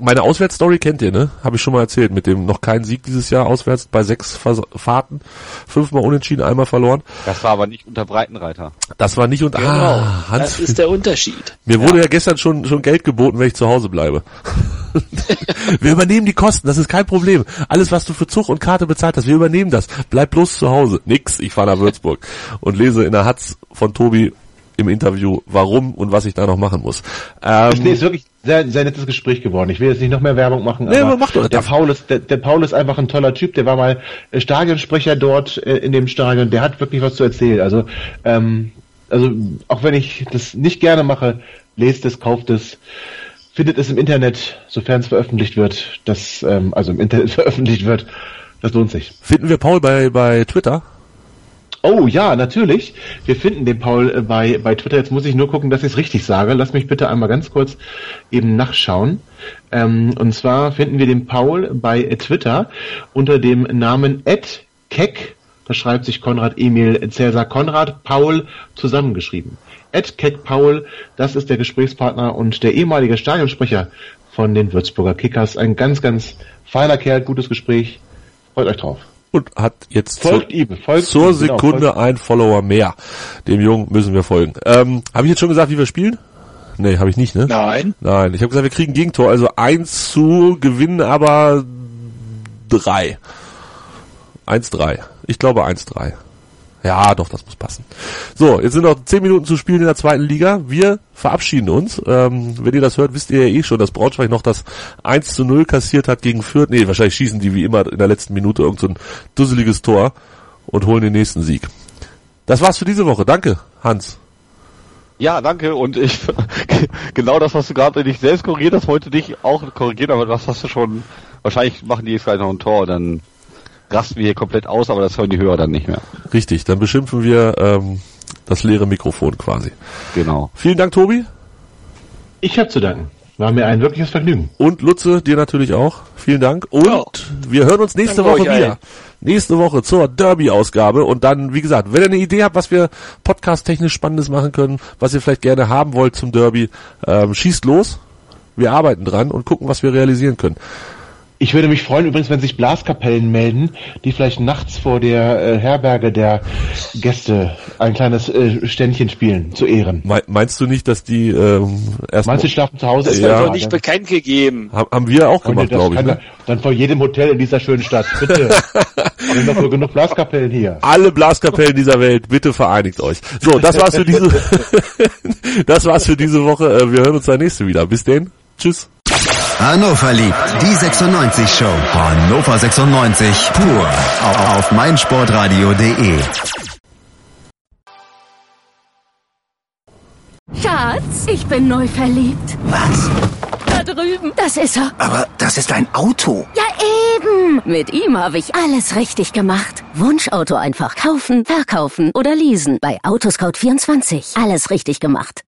Meine Auswärtsstory kennt ihr, ne? Habe ich schon mal erzählt, mit dem noch kein Sieg dieses Jahr auswärts bei sechs Vers Fahrten, fünfmal unentschieden, einmal verloren. Das war aber nicht unter Breitenreiter. Das war nicht und Genau, ah, Hans, das ist der Unterschied. mir wurde ja gestern schon schon Geld geboten, wenn ich zu Hause bleibe. [LAUGHS] wir übernehmen die Kosten, das ist kein Problem. Alles, was du für Zug und Karte bezahlt hast, wir übernehmen das. Bleib bloß zu Hause. Nix, ich fahre nach Würzburg und lese in der Hatz von Tobi im Interview, warum und was ich da noch machen muss. Ähm, Nee, ist wirklich sehr, sehr nettes Gespräch geworden. Ich will jetzt nicht noch mehr Werbung machen, Nee, aber aber mach doch. der Paul ist, der, der Paul ist einfach ein toller Typ. Der war mal äh, Stadionsprecher dort äh, in dem Stadion. Der hat wirklich was zu erzählen. Also, ähm, also auch wenn ich das nicht gerne mache, lest es, kauft es, findet es im Internet, sofern es veröffentlicht wird. Das, ähm, also im Internet [LAUGHS] veröffentlicht wird. Das lohnt sich. finden wir Paul bei, bei Twitter? Oh ja, natürlich. Wir finden den Paul äh, bei, bei Twitter. Jetzt muss ich nur gucken, dass ich es richtig sage. Lass mich bitte einmal ganz kurz eben nachschauen. Ähm, und zwar finden wir den Paul bei Twitter unter dem Namen Ed Keck. Da schreibt sich Konrad Emil Cäsar Konrad Paul zusammengeschrieben. Ed Keck Paul, das ist der Gesprächspartner und der ehemalige Stadionsprecher von den Würzburger Kickers. Ein ganz, ganz feiner Kerl, gutes Gespräch. Freut euch drauf. Und hat jetzt Folgt zur, ihm, folgt zur ihm, genau, Sekunde folgt- ein Follower mehr. Dem Jungen müssen wir folgen. Ähm, habe ich jetzt schon gesagt, wie wir spielen? Nee, habe ich nicht, ne? Nein. Nein, ich habe gesagt, wir kriegen Gegentor, also eins zu gewinnen, aber drei. Eins drei. Ich glaube eins drei. Ja, doch, das muss passen. So, jetzt sind noch zehn Minuten zu spielen in der zweiten Liga. Wir verabschieden uns. Ähm, wenn ihr das hört, wisst ihr ja eh schon, dass Braunschweig noch das 1 zu 0 kassiert hat gegen Fürth. Nee, wahrscheinlich schießen die wie immer in der letzten Minute irgend so ein dusseliges Tor und holen den nächsten Sieg. Das war's für diese Woche. Danke, Hans. Ja, danke. Und ich [LAUGHS] genau das, was du gerade nicht selbst korrigiert hast, wollte dich auch korrigieren, aber das hast du schon. Wahrscheinlich machen die jetzt gleich noch ein Tor, dann rasten wir hier komplett aus, aber das hören die Hörer dann nicht mehr. Richtig, dann beschimpfen wir ähm, das leere Mikrofon quasi. Genau. Vielen Dank, Tobi. Ich habe zu danken. War mir ein wirkliches Vergnügen. Und Lutze, dir natürlich auch. Vielen Dank. Und Ja. wir hören uns nächste Danke Woche wieder. allen. Nächste Woche zur Derby-Ausgabe. Und dann, wie gesagt, wenn ihr eine Idee habt, was wir podcast-technisch Spannendes machen können, was ihr vielleicht gerne haben wollt zum Derby, ähm, schießt los. Wir arbeiten dran und gucken, was wir realisieren können. Ich würde mich freuen übrigens, wenn sich Blaskapellen melden, die vielleicht nachts vor der äh, Herberge der Gäste ein kleines äh, Ständchen spielen, zu Ehren. Me meinst du nicht, dass die ähm, erst Meinst du, die schlafen zu Hause? Das Ja. wird nicht bekannt gegeben. haben, haben wir auch gemacht, glaube ich. Ne? Dann vor jedem Hotel in dieser schönen Stadt. Bitte. [LAUGHS] Wir haben doch wohl genug Blaskapellen hier. alle Blaskapellen dieser Welt, bitte vereinigt euch. So, das war's für diese, [LAUGHS] [LAUGHS] das war's für diese Woche. Äh, Wir hören uns dann nächste wieder. Bis denn. Tschüss. Hannover liebt die 96 Show. Hannover 96 pur auf, auf meinsportradio.de. Schatz, ich bin neu verliebt. Was? Da drüben. Das ist er. Aber das ist ein Auto. Ja, eben. Mit ihm habe ich alles richtig gemacht. Wunschauto einfach kaufen, verkaufen oder leasen. Bei Autoscout24. Alles richtig gemacht.